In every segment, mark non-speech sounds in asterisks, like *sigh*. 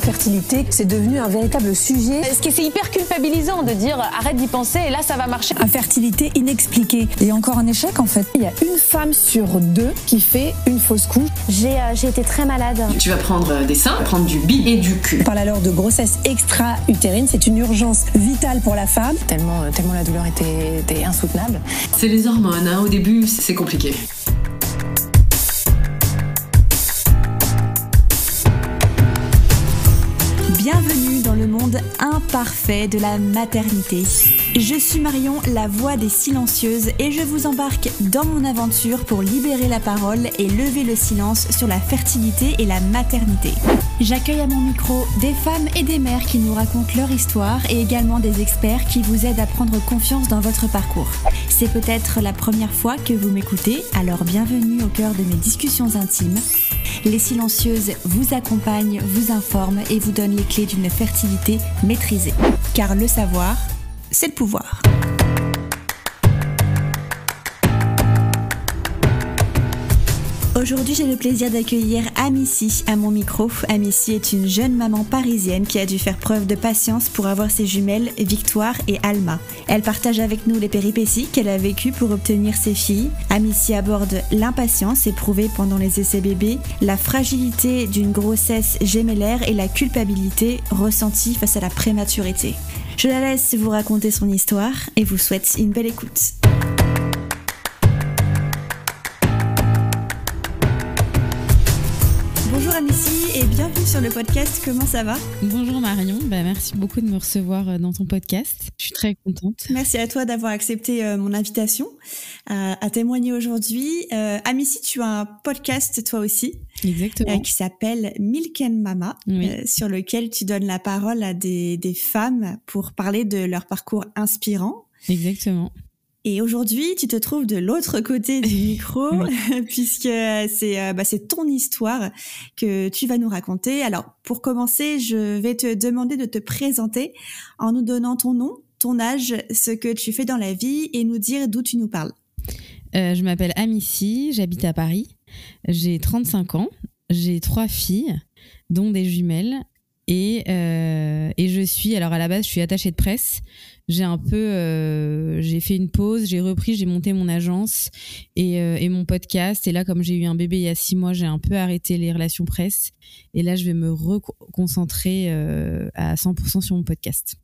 L'infertilité, c'est devenu un véritable sujet. Ce qui c'est hyper culpabilisant de dire arrête d'y penser et là ça va marcher? Infertilité inexpliquée et encore un échec en fait. Il y a une femme sur deux qui fait une fausse couche. J'ai euh, été très malade. Tu vas prendre euh, des seins, prendre du bi et du cul. On parle alors de grossesse extra-utérine, c'est une urgence vitale pour la femme. Tellement, euh, tellement la douleur était, était insoutenable. C'est les hormones, hein. au début c'est compliqué. Imparfait de la maternité. Je suis Marion, la voix des silencieuses, et je vous embarque dans mon aventure pour libérer la parole et lever le silence sur la fertilité et la maternité. J'accueille à mon micro des femmes et des mères qui nous racontent leur histoire et également des experts qui vous aident à prendre confiance dans votre parcours. C'est peut-être la première fois que vous m'écoutez, alors bienvenue au cœur de mes discussions intimes. Les silencieuses vous accompagnent, vous informent et vous donnent les clés d'une fertilité maîtrisée. Car le savoir, c'est le pouvoir. Aujourd'hui, j'ai le plaisir d'accueillir Amici à mon micro. Amici est une jeune maman parisienne qui a dû faire preuve de patience pour avoir ses jumelles Victoire et Alma. Elle partage avec nous les péripéties qu'elle a vécues pour obtenir ses filles. Amici aborde l'impatience éprouvée pendant les essais bébés, la fragilité d'une grossesse gémellaire et la culpabilité ressentie face à la prématurité. Je la laisse vous raconter son histoire et vous souhaite une belle écoute. Bonjour Amici et bienvenue sur le podcast. Comment ça va? Bonjour Marion, bah, merci beaucoup de me recevoir euh, dans ton podcast. Je suis très contente. Merci à toi d'avoir accepté euh, mon invitation à, à témoigner aujourd'hui. Euh, Amici, tu as un podcast toi aussi Exactement. euh, qui s'appelle Milk and Mama, Oui. euh, sur lequel tu donnes la parole à des, des femmes pour parler de leur parcours inspirant. Exactement. Et aujourd'hui, tu te trouves de l'autre côté du *laughs* micro, *laughs* puisque c'est euh, bah, c'est ton histoire que tu vas nous raconter. Alors, pour commencer, je vais te demander de te présenter en nous donnant ton nom, ton âge, ce que tu fais dans la vie et nous dire d'où tu nous parles. Euh, je m'appelle Amici, j'habite à Paris. J'ai 35 ans. J'ai trois filles, dont des jumelles. Et, euh, et je suis, alors à la base, je suis attachée de presse. J'ai un peu, euh, j'ai fait une pause, j'ai repris, j'ai monté mon agence et, euh, et mon podcast. Et là, comme j'ai eu un bébé il y a six mois, j'ai un peu arrêté les relations presse. Et là, je vais me reconcentrer euh, à 100% sur mon podcast.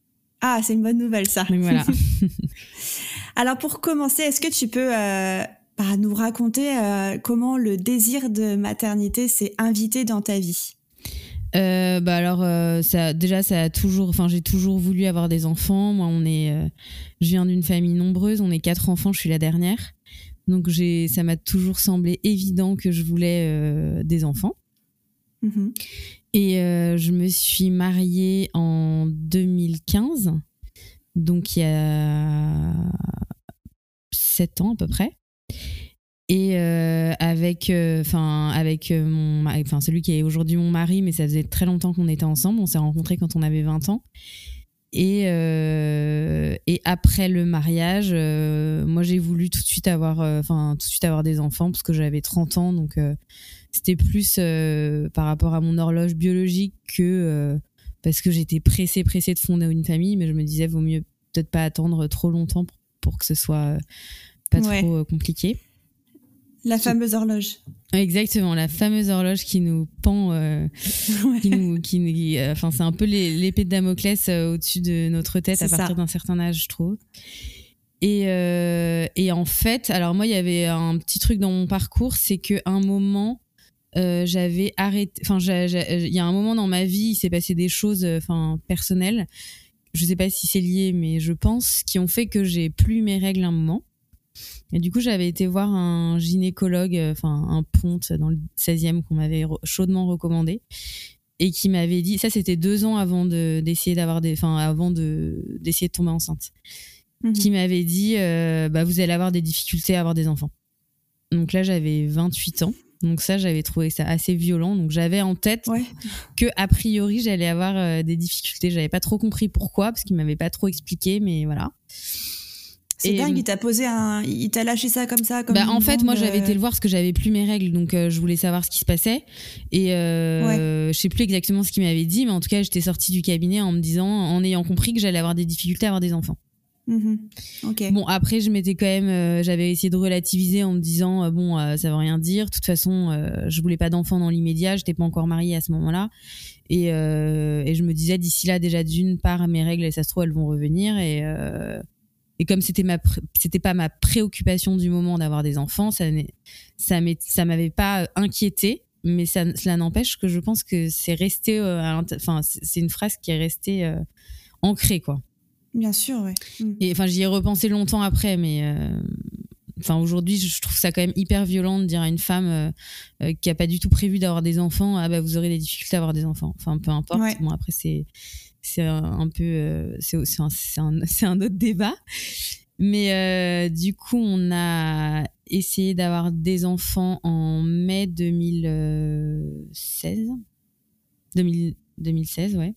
Ah, c'est une bonne nouvelle ça. Voilà. *laughs* *laughs* Alors pour commencer, est-ce que tu peux bah, nous raconter comment le désir de maternité s'est invité dans ta vie? Euh, bah alors euh, ça déjà ça a toujours enfin j'ai toujours voulu avoir des enfants. Moi on est euh, je viens d'une famille nombreuse. On est quatre enfants je suis la dernière. Donc j'ai ça m'a toujours semblé évident que je voulais des enfants. Mhm. et je me suis mariée en 2015 donc il y a sept ans à peu près et euh, avec euh, enfin avec euh, mon mari- enfin celui qui est aujourd'hui mon mari mais ça faisait très longtemps qu'on était ensemble. On s'est rencontrés quand on avait 20 ans. Et euh, et après le mariage euh, moi j'ai voulu tout de suite avoir enfin tout de suite avoir des enfants parce que j'avais 30 ans. Donc euh, c'était plus euh, par rapport à mon horloge biologique que euh, parce que j'étais pressée pressée de fonder une famille. Mais je me disais vaut mieux peut-être pas attendre trop longtemps pour, pour que ce soit pas Ouais. trop compliqué La fameuse horloge. Exactement, la fameuse horloge qui nous pend, euh, *laughs* qui nous, qui, euh, enfin c'est un peu l'épée de Damoclès euh, au-dessus de notre tête à partir d'un certain âge, je trouve. Et, euh, et en fait, alors moi il y avait un petit truc dans mon parcours, c'est que un moment j'avais arrêté, enfin il y a un moment dans ma vie, il s'est passé des choses, enfin personnelles. Je sais pas si c'est lié, mais je pense qui ont fait que j'ai plus mes règles un moment. Et du coup, j'avais été voir un gynécologue, euh, enfin un ponte dans le 16e qu'on m'avait re- chaudement recommandé et qui m'avait dit, ça c'était deux ans avant de d'essayer d'avoir des, enfin avant de d'essayer de tomber enceinte, Mhm. qui m'avait dit, euh, bah vous allez avoir des difficultés à avoir des enfants. Donc là, j'avais 28 ans. Donc ça, j'avais trouvé ça assez violent. Donc j'avais en tête Ouais. que a priori j'allais avoir euh, des difficultés. J'avais pas trop compris pourquoi parce qu'il m'avait pas trop expliqué, mais voilà. C'est Et, dingue, il t'a posé un. Il t'a lâché ça comme ça comme Bah, en fait, moi, j'avais euh, été le voir parce que j'avais plus mes règles, donc euh, je voulais savoir ce qui se passait. Et euh, je sais plus exactement ce qu'il m'avait dit, mais en tout cas, j'étais sortie du cabinet en me disant, en ayant compris que j'allais avoir des difficultés à avoir des enfants. mhm. Ok. Bon, après, je m'étais quand même, euh, j'avais essayé de relativiser en me disant, euh, bon, euh, ça veut rien dire. De toute façon, euh, je voulais pas d'enfants dans l'immédiat, j'étais pas encore mariée à ce moment-là. Et, euh, et je me disais, d'ici là, déjà d'une part, mes règles, ça se trouve, elles vont revenir. Et, euh, et comme c'était ma, c'était pas ma préoccupation du moment d'avoir des enfants, ça, ça, ça m'avait pas inquiété. Mais ça, cela n'empêche que je pense que c'est resté, euh, enfin, c'est c'est une phrase qui est restée euh, ancrée, quoi. Bien sûr, ouais. Mhm. Et enfin, j'y ai repensé longtemps après, mais euh, enfin aujourd'hui, je trouve ça quand même hyper violent de dire à une femme euh, euh, qui a pas du tout prévu d'avoir des enfants, ah bah vous aurez des difficultés à avoir des enfants. Enfin, peu importe. Ouais. Bon après c'est c'est un, peu euh, c'est un, *laughs* un, autre débat. Mais euh, du coup, on a essayé d'avoir des enfants en mai 2016. 2000 2016, ouais.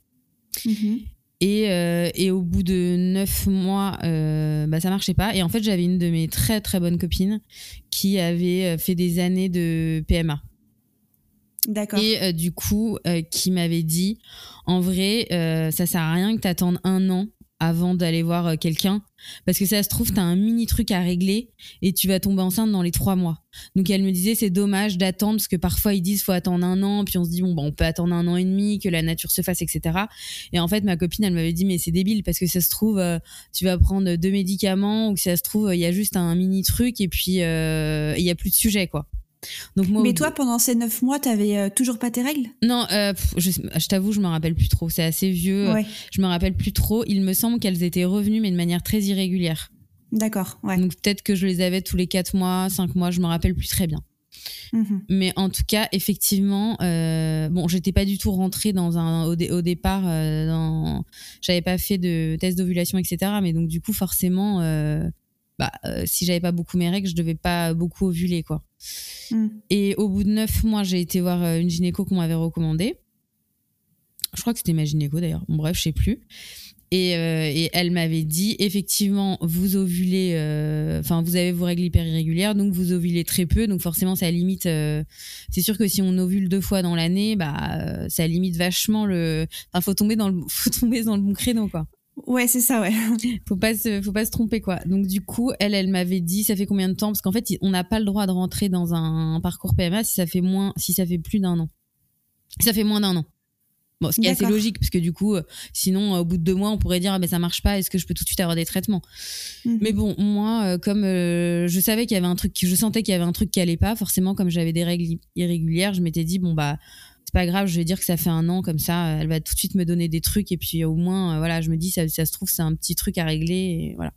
Mhm. Et, euh, et au bout de neuf mois, euh, bah, ça marchait pas. Et en fait, j'avais une de mes très très bonnes copines qui avait fait des années de PMA. Et euh, du coup, euh, qui m'avait dit, en vrai, euh, ça sert à rien que t'attendes un an avant d'aller voir euh, quelqu'un, parce que ça se trouve, t'as un mini truc à régler et tu vas tomber enceinte dans les trois mois. Donc elle me disait, c'est dommage d'attendre, parce que parfois ils disent, faut attendre un an, puis on se dit, bon, bah, on peut attendre un an et demi, que la nature se fasse, etc. Et en fait, ma copine, elle m'avait dit, mais c'est débile, parce que ça se trouve, tu vas prendre deux médicaments, ou que ça se trouve, il y a juste un mini truc, et puis il y a plus de sujet, quoi. Donc moi, Mais toi, pendant ces neuf mois, t'avais euh, toujours pas tes règles? Non, euh, pff, je, je t'avoue, je me rappelle plus trop. C'est assez vieux. Ouais. Je me rappelle plus trop. Il me semble qu'elles étaient revenues, mais de manière très irrégulière. D'accord, ouais. Donc peut-être que je les avais tous les 4 mois, 5 mois, je me rappelle plus très bien. Mhm. Mais en tout cas, effectivement, euh, bon, j'étais pas du tout rentrée dans un au, dé- au départ. Euh, dans, j'avais pas fait de test d'ovulation, etc. Mais donc du coup, forcément, euh, bah, euh, si j'avais pas beaucoup mes règles, je devais pas beaucoup ovuler, quoi. Mhm. Et au bout de neuf mois, j'ai été voir euh, une gynéco qu'on m'avait recommandée. Je crois que c'était ma gynéco d'ailleurs. Bon, bref, je sais plus. Et, euh, elle m'avait dit effectivement, vous ovulez, euh, enfin, vous avez vos règles hyper irrégulières, donc vous ovulez très peu, donc forcément, ça limite. c'est sûr que si on ovule deux fois dans l'année, bah, ça limite vachement le. Enfin, faut tomber dans le, *laughs* faut tomber dans le bon créneau, quoi Ouais, c'est ça, ouais. *laughs* faut pas se, faut pas se tromper quoi. Donc du coup, elle, elle m'avait dit, ça fait combien de temps? Parce qu'en fait, on n'a pas le droit de rentrer dans un parcours PMA si ça fait moins, si ça fait plus d'un an. Si ça fait moins d'un an. Bon, ce qui est assez logique, parce que du coup, euh, sinon, euh, au bout de deux mois, on pourrait dire, ah, ben ça marche pas. Est-ce que je peux tout de suite avoir des traitements? Mhm. Mais bon, moi, euh, comme euh, je savais qu'il y avait un truc, je sentais qu'il y avait un truc qui allait pas, forcément, comme j'avais des règles irrégulières, je m'étais dit, bon bah, c'est pas grave, je vais dire que ça fait un an comme ça, elle va tout de suite me donner des trucs et puis au moins, euh, voilà, je me dis, ça, ça se trouve, c'est un petit truc à régler et voilà.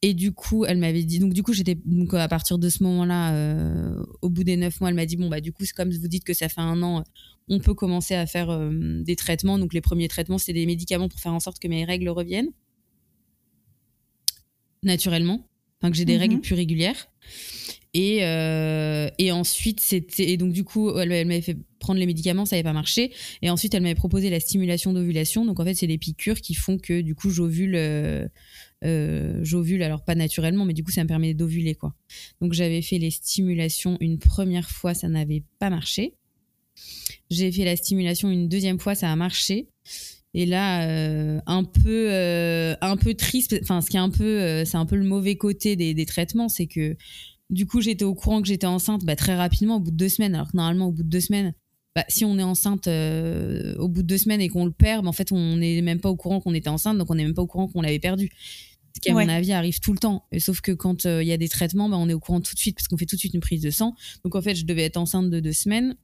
Et du coup, elle m'avait dit, donc du coup, j'étais, donc à partir de ce moment-là, euh, au bout des neuf mois, elle m'a dit, bon bah du coup, c'est comme vous dites que ça fait un an, on peut commencer à faire euh, des traitements. Donc les premiers traitements, c'est des médicaments pour faire en sorte que mes règles reviennent naturellement, enfin que j'ai des Mhm. règles plus régulières. Et, euh, et ensuite, c'était. Donc, du coup, elle, elle m'avait fait prendre les médicaments, ça n'avait pas marché. Et ensuite, elle m'avait proposé la stimulation d'ovulation. Donc, en fait, c'est des piqûres qui font que, du coup, j'ovule. euh, euh, j'ovule, alors pas naturellement, mais du coup, ça me permet d'ovuler, quoi. Donc, j'avais fait les stimulations une première fois, ça n'avait pas marché. J'ai fait la stimulation une deuxième fois, ça a marché. Et là, euh, un peu, euh, un peu triste. Enfin, ce qui est un peu, euh, c'est un peu le mauvais côté des, des traitements, c'est que du coup, j'étais au courant que j'étais enceinte bah, très rapidement, au bout de deux semaines. Alors que normalement, au bout de deux semaines, bah, si on est enceinte euh, au bout de deux semaines et qu'on le perd, bah, en fait, on n'est même pas au courant qu'on était enceinte, donc on n'est même pas au courant qu'on l'avait perdu. Ce qui, à Ouais. mon avis, arrive tout le temps. Et sauf que quand il y a des traitements, bah, on est au courant tout de suite parce qu'on fait tout de suite une prise de sang. Donc en fait, je devais être enceinte de deux semaines.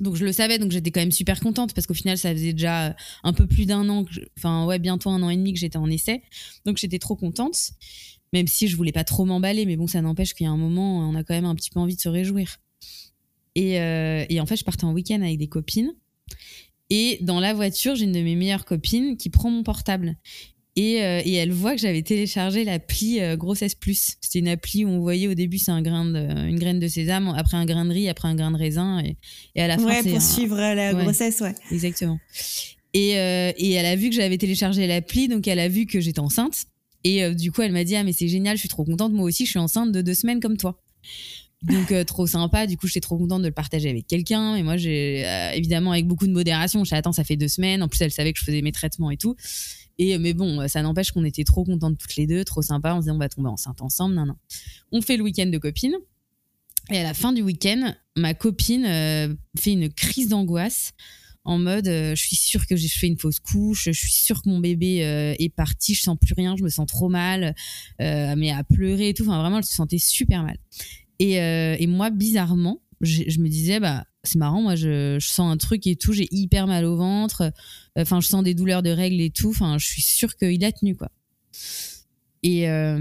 Donc je le savais, donc j'étais quand même super contente parce qu'au final, ça faisait déjà euh, un peu plus d'un an, que enfin ouais, bientôt un an et demi que j'étais en essai. Donc j'étais trop contente, même si je voulais pas trop m'emballer, mais bon, ça n'empêche qu'il y a un moment, on a quand même un petit peu envie de se réjouir. Et, euh, et en fait, je partais en week-end avec des copines. Et dans la voiture, j'ai une de mes meilleures copines qui prend mon portable. Et, euh, et elle voit que j'avais téléchargé l'appli euh, Grossesse Plus. C'était une appli où on voyait au début c'est un grain de, une graine de sésame, après un grain de riz, après un grain de raisin, et, et à la fin Ouais, c'est pour un- suivre euh, la ouais. grossesse, ouais. Exactement. Et, euh, et elle a vu que j'avais téléchargé l'appli, donc elle a vu que j'étais enceinte. Et euh, du coup, elle m'a dit ah mais c'est génial, je suis trop contente. Moi aussi, je suis enceinte de deux semaines comme toi. Donc euh, trop sympa. Du coup, j'étais trop contente de le partager avec quelqu'un. Et moi, j'ai évidemment avec beaucoup de modération. Je suis attends, ça fait deux semaines. En plus, elle savait que je faisais mes traitements et tout. Et mais bon, ça n'empêche qu'on était trop contentes toutes les deux, trop sympa. On se disait on va tomber enceinte ensemble. Non non. On fait le week-end de copines. Et à la fin du week-end, ma copine euh, fait une crise d'angoisse en mode euh, je suis sûre que j'ai fait une fausse couche, je suis sûre que mon bébé euh, est parti, je sens plus rien, je me sens trop mal, euh, mais à pleurer et tout. Enfin, vraiment, elle se sentait super mal. Et, euh, et moi, bizarrement, je, me disais, bah, c'est marrant, moi, je, sens un truc et tout, j'ai hyper mal au ventre, enfin, je sens des douleurs de règles et tout, enfin, je suis sûre qu'il a tenu, quoi. Et euh,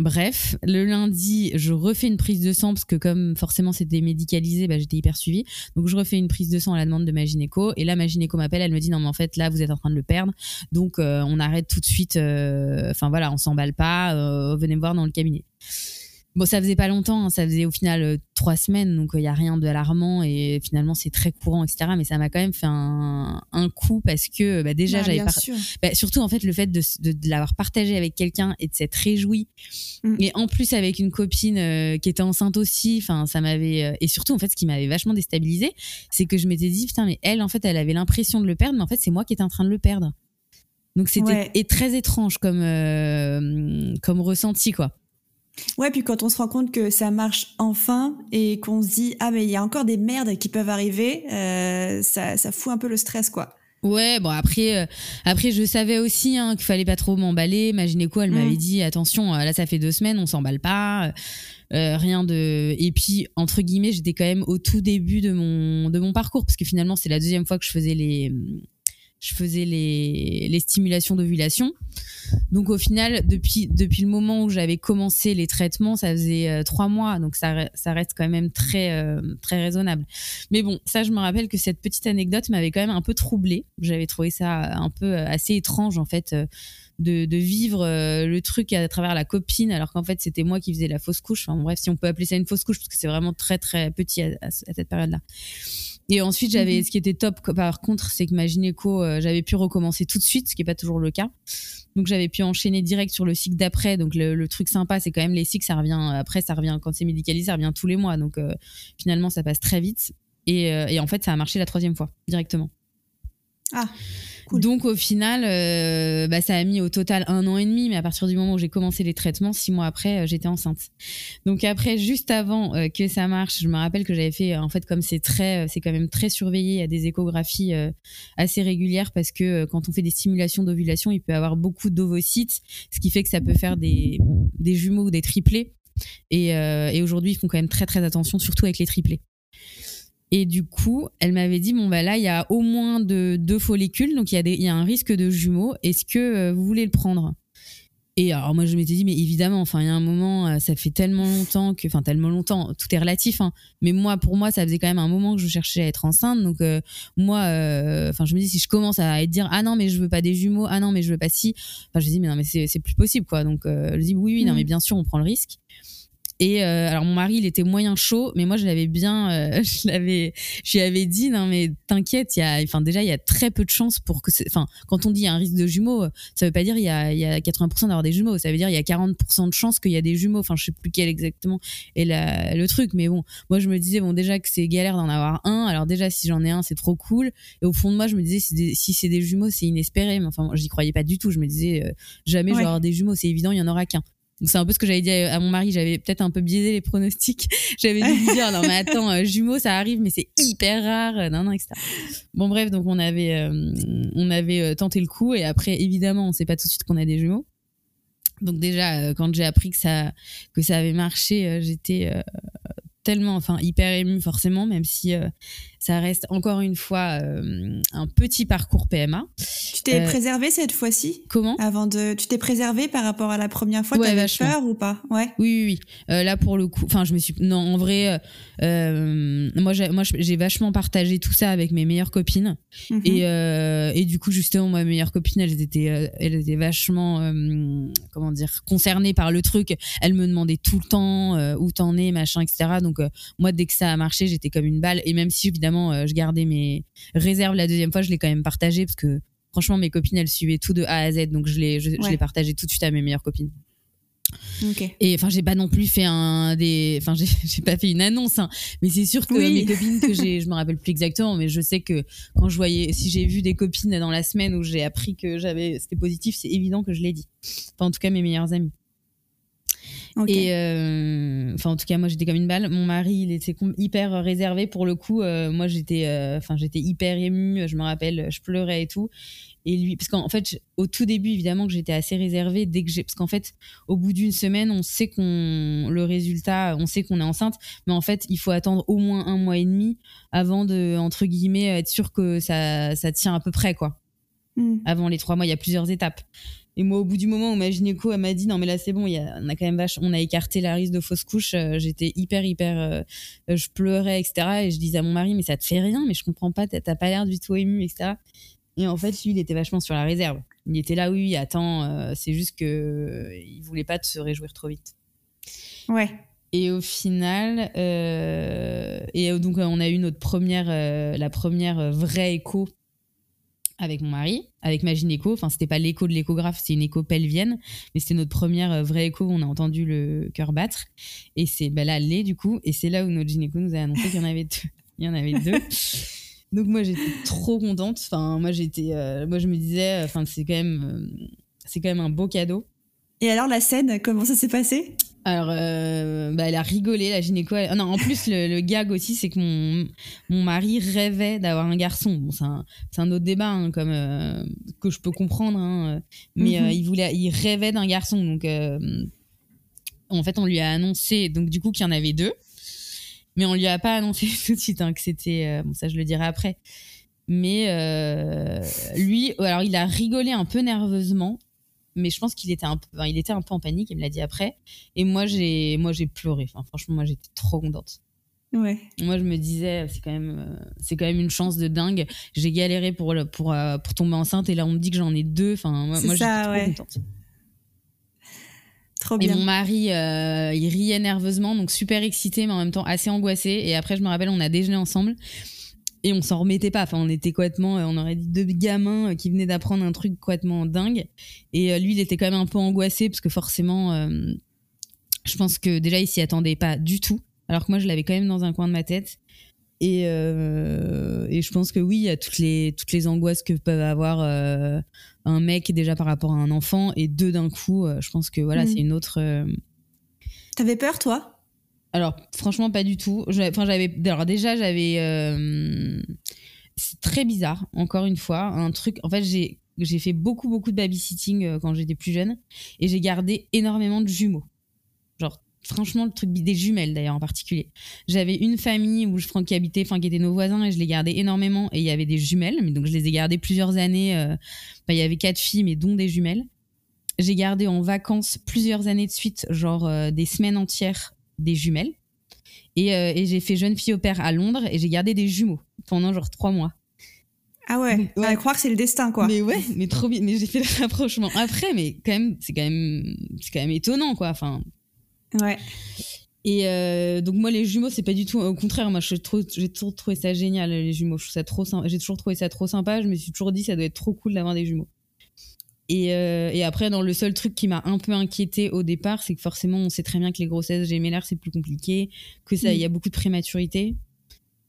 bref, le lundi, je refais une prise de sang parce que comme forcément c'était médicalisé, bah, j'étais hyper suivie. Donc je refais une prise de sang à la demande de ma gynéco. Et là, ma gynéco m'appelle, elle me dit non mais en fait là vous êtes en train de le perdre, donc euh, on arrête tout de suite. euh, Enfin voilà, on s'emballe pas. venez me voir dans le cabinet. Bon, ça faisait pas longtemps, hein, ça faisait au final euh, trois semaines, donc il y a rien d'alarmant et finalement c'est très courant, etc. Mais ça m'a quand même fait un, un coup parce que bah, déjà Bah, j'avais par- bah, surtout en fait le fait de, de, de l'avoir partagé avec quelqu'un et de s'être réjoui Mm. et en plus avec une copine euh, qui était enceinte aussi enfin ça m'avait euh, et surtout en fait ce qui m'avait vachement déstabilisé c'est que je m'étais dit putain mais elle en fait elle avait l'impression de le perdre mais en fait c'est moi qui étais en train de le perdre donc c'était Ouais. très étrange comme euh, comme ressenti quoi Ouais, puis quand on se rend compte que ça marche enfin et qu'on se dit ah mais il y a encore des merdes qui peuvent arriver, euh, ça, ça fout un peu le stress quoi. Ouais, bon après, euh, après je savais aussi hein, qu'il fallait pas trop m'emballer. Ma gynéco, elle Mm. m'avait dit attention, euh, là ça fait deux semaines, on s'emballe pas, euh, rien de. Et puis entre guillemets, j'étais quand même au tout début de mon de mon parcours parce que finalement c'est la deuxième fois que je faisais les je faisais les les stimulations d'ovulation. Donc au final, depuis depuis le moment où j'avais commencé les traitements, ça faisait euh, trois mois, donc ça ça reste quand même très euh, très raisonnable. Mais bon, ça, je me rappelle que cette petite anecdote m'avait quand même un peu troublée. J'avais trouvé ça un peu euh, assez étrange, en fait, de, de vivre le truc à travers la copine, alors qu'en fait, c'était moi qui faisais la fausse couche. Enfin, bref, si on peut appeler ça une fausse couche, parce que c'est vraiment très, très petit à cette période-là. Et ensuite, j'avais, Mhm. ce qui était top, par contre, c'est que ma gynéco, euh, j'avais pu recommencer tout de suite, ce qui est pas toujours le cas. Donc, j'avais pu enchaîner direct sur le cycle d'après. Donc, le, le truc sympa, c'est quand même les cycles, ça revient, après, ça revient, quand c'est médicalisé, ça revient tous les mois. Donc, euh, finalement, ça passe très vite. Et, euh, et en fait, ça a marché la troisième fois, directement. Ah. Donc au final, euh, bah, ça a mis au total un an et demi, mais à partir du moment où j'ai commencé les traitements, six mois après, euh, j'étais enceinte. Donc après, juste avant euh, que ça marche, je me rappelle que j'avais fait, en fait, comme c'est très, c'est quand même très surveillé, a des échographies assez régulières parce que quand on fait des stimulations d'ovulation, il peut y avoir beaucoup d'ovocytes, ce qui fait que ça peut faire des, jumeaux ou des triplés. Et, et aujourd'hui, ils font quand même très très attention, surtout avec les triplés. Et du coup, elle m'avait dit bon bah là il y a au moins de deux follicules, donc il y a des, il y a un risque de jumeaux. Est-ce que euh, vous voulez le prendre? Et alors moi je m'étais dit mais évidemment, enfin il y a un moment, euh, ça fait tellement longtemps que, enfin tellement longtemps, tout est relatif. Hein, mais moi pour moi ça faisait quand même un moment que je cherchais à être enceinte, donc euh, moi, euh, enfin je me dis si je commence à dire ah non mais je veux pas des jumeaux, ah non mais je veux pas si, enfin je me dis mais non mais c'est c'est plus possible quoi. Donc je dis oui oui non Mhm. mais bien sûr on prend le risque. Et euh, alors mon mari, il était moyen chaud, mais moi je l'avais bien, euh, *laughs* je l'avais, je lui avais dit non mais t'inquiète, il y a, enfin déjà il y a très peu de chances pour que, c'est- enfin quand on dit il y a un risque de jumeaux, euh, ça veut pas dire il y a, il y a 80% d'avoir des jumeaux, ça veut dire il y a 40% de chances qu'il y a des jumeaux. Enfin je sais plus quel exactement est la- le truc, mais bon, moi je me disais bon déjà que c'est galère d'en avoir un, alors déjà si j'en ai un c'est trop cool. Et au fond de moi je me disais si, des- si c'est des jumeaux c'est inespéré, mais enfin j'y croyais pas du tout. Je me disais euh, jamais je Ouais. vais avoir des jumeaux, c'est évident il y en aura qu'un. Donc c'est un peu ce que j'avais dit à mon mari, j'avais peut-être un peu biaisé les pronostics. *laughs* J'avais dû lui dire non mais attends, euh, jumeaux ça arrive mais c'est hyper rare, euh, non non etc. Bon bref donc on avait euh, on avait tenté le coup et après évidemment on sait pas tout de suite qu'on a des jumeaux. Donc déjà quand j'ai appris que ça que ça avait marché, j'étais tellement enfin hyper émue forcément même si ça reste encore une fois euh, un petit parcours PMA. Tu t'es Euh, préservé cette fois-ci? Comment? Avant de, tu t'es préservé par rapport à la première fois. Ouais, T'avais peur ou pas? Ouais. Oui, oui, oui. Euh, là, pour le coup, enfin, je me suis. Non, en vrai, euh, moi, j'ai, moi, j'ai vachement partagé tout ça avec mes meilleures copines. Mhm. Et, et du coup, justement, ma meilleure copine, elles étaient, elles étaient vachement, comment dire, concernées par le truc. Elles me demandaient tout le temps où t'en es, machin, etc. Donc, moi, dès que ça a marché, j'étais comme une balle. Et même si, évidemment, euh, je gardais mes réserves la deuxième fois, je l'ai quand même partagé parce que franchement, mes copines, elles suivaient tout de A à Z, donc je les, je, Ouais. partageais tout de suite à mes meilleures copines. Ok. Et enfin, j'ai pas non plus fait un des, enfin, j'ai *laughs* j'ai pas fait une annonce, hein, mais c'est sûr que Oui. mes copines que j'ai, *laughs* je me rappelle plus exactement, mais je sais que quand je voyais, si j'ai vu des copines dans la semaine où j'ai appris que j'avais, c'était positif, c'est évident que je l'ai dit. Enfin, en tout cas, mes meilleures amies. Et euh, enfin, en tout cas, moi, j'étais comme une balle. Mon mari, il était hyper réservé pour le coup. Euh, moi, j'étais, euh, enfin, j'étais hyper émue. Je me rappelle, je pleurais et tout. Et lui, parce qu'en fait, je- au tout début, évidemment, que j'étais assez réservée dès que j'ai, parce qu'en fait, au bout d'une semaine, on sait qu'on, le résultat, on sait qu'on est enceinte, mais en fait, il faut attendre au moins un mois et demi avant de, entre guillemets, être sûr que ça, ça tient à peu près, quoi Hmm. avant les trois mois, il y a plusieurs étapes. Et moi, au bout du moment où ma gynéco, elle m'a dit, non, mais là, c'est bon, y a, on a quand même vache, on a écarté la risque de fausse couche. euh, J'étais hyper, hyper, euh, je pleurais, etc. Et je disais à mon mari, mais ça te fait rien, mais je comprends pas, t'as pas l'air du tout ému, etc. Et en fait, lui, il était vachement sur la réserve. Il était là, oui, attends, euh, c'est juste que euh, il voulait pas te se réjouir trop vite. Ouais. Et au final, et donc on a eu notre première, la première vraie écho avec mon mari, avec ma gynéco. Enfin, c'était pas l'écho de l'échographe, c'est une écho pelvienne, mais c'était notre première euh, vraie écho où on a entendu le cœur battre. Et c'est bah, là, l'est du coup, et c'est là où notre gynéco nous a annoncé qu'il y en avait deux. Il y en avait deux. *laughs* Donc moi j'étais trop contente. Enfin moi j'étais, euh, moi je me disais, enfin c'est quand même, euh, c'est quand même un beau cadeau. Et alors la scène, comment ça s'est passé? Alors, euh, bah, elle a rigolé, la gynéco. elle- Non, en plus, le, le gag aussi, c'est que mon, mon mari rêvait d'avoir un garçon. Bon, c'est un, un autre débat, hein, comme euh, que je peux comprendre, hein, euh, mais Mhm. euh, il voulait, il rêvait d'un garçon. Donc, en fait, on lui a annoncé, donc du coup, qu'il y en avait deux, mais on lui a pas annoncé *laughs* tout de suite hein, que c'était. bon, ça, je le dirai après. Mais lui, alors, il a rigolé un peu nerveusement. Mais je pense qu'il était un peu, enfin, il était un peu en panique. Il me l'a dit après. Et moi, j'ai, moi, j'ai pleuré. Enfin, franchement, moi, j'étais trop contente. Ouais. Moi, je me disais, c'est quand même, euh, c'est quand même une chance de dingue. J'ai galéré pour pour, euh, pour tomber enceinte et là, on me dit que j'en ai deux. Enfin, moi, j'étais trop ouais. contente. Trop Et bien. mon mari, euh, il riait nerveusement, donc super excité, mais en même temps assez angoissé. Et après, je me rappelle, on a déjeuné ensemble et on s'en remettait pas. Enfin, on était complètement, euh, on aurait dit deux gamins euh, qui venaient d'apprendre un truc complètement dingue. Et euh, lui, il était quand même un peu angoissé parce que forcément, euh, je pense que déjà, il s'y attendait pas du tout. Alors que moi, je l'avais quand même dans un coin de ma tête. Et, euh, et je pense que oui, il y a toutes les, toutes les angoisses que peuvent avoir euh, un mec déjà par rapport à un enfant et deux d'un coup. euh, je pense que voilà, Mm. c'est une autre. euh, T'avais peur, toi? Alors, franchement, pas du tout. Enfin, j'avais. Alors, déjà, j'avais. euh, C'est très bizarre, encore une fois. Un truc. En fait, j'ai. J'ai fait beaucoup, beaucoup de babysitting euh, quand j'étais plus jeune et j'ai gardé énormément de jumeaux. Genre, franchement, le truc des jumelles d'ailleurs en particulier. J'avais une famille où je qui habitait, enfin, qui étaient nos voisins et je les gardais énormément et il y avait des jumelles, mais donc je les ai gardées plusieurs années. euh, enfin, il y avait quatre filles, mais dont des jumelles. J'ai gardé en vacances plusieurs années de suite, genre des semaines entières, des jumelles. Et, euh, et j'ai fait jeune fille au père à Londres et j'ai gardé des jumeaux pendant genre trois mois. Ah ouais, Ouais. à croire que c'est le destin, quoi. Mais ouais, mais trop bien. Mais j'ai fait le *laughs* rapprochement après, mais quand même, c'est quand même, c'est quand même étonnant, quoi. Enfin. Ouais. Et euh, donc moi les jumeaux c'est pas du tout au contraire moi j'ai toujours trouvé ça génial les jumeaux je trouve ça trop j'ai toujours trouvé ça trop sympa je me suis toujours dit ça doit être trop cool d'avoir des jumeaux et, euh, et après dans le seul truc qui m'a un peu inquiété au départ c'est que forcément on sait très bien que les grossesses gémellaires c'est plus compliqué que ça il y a beaucoup de prématurité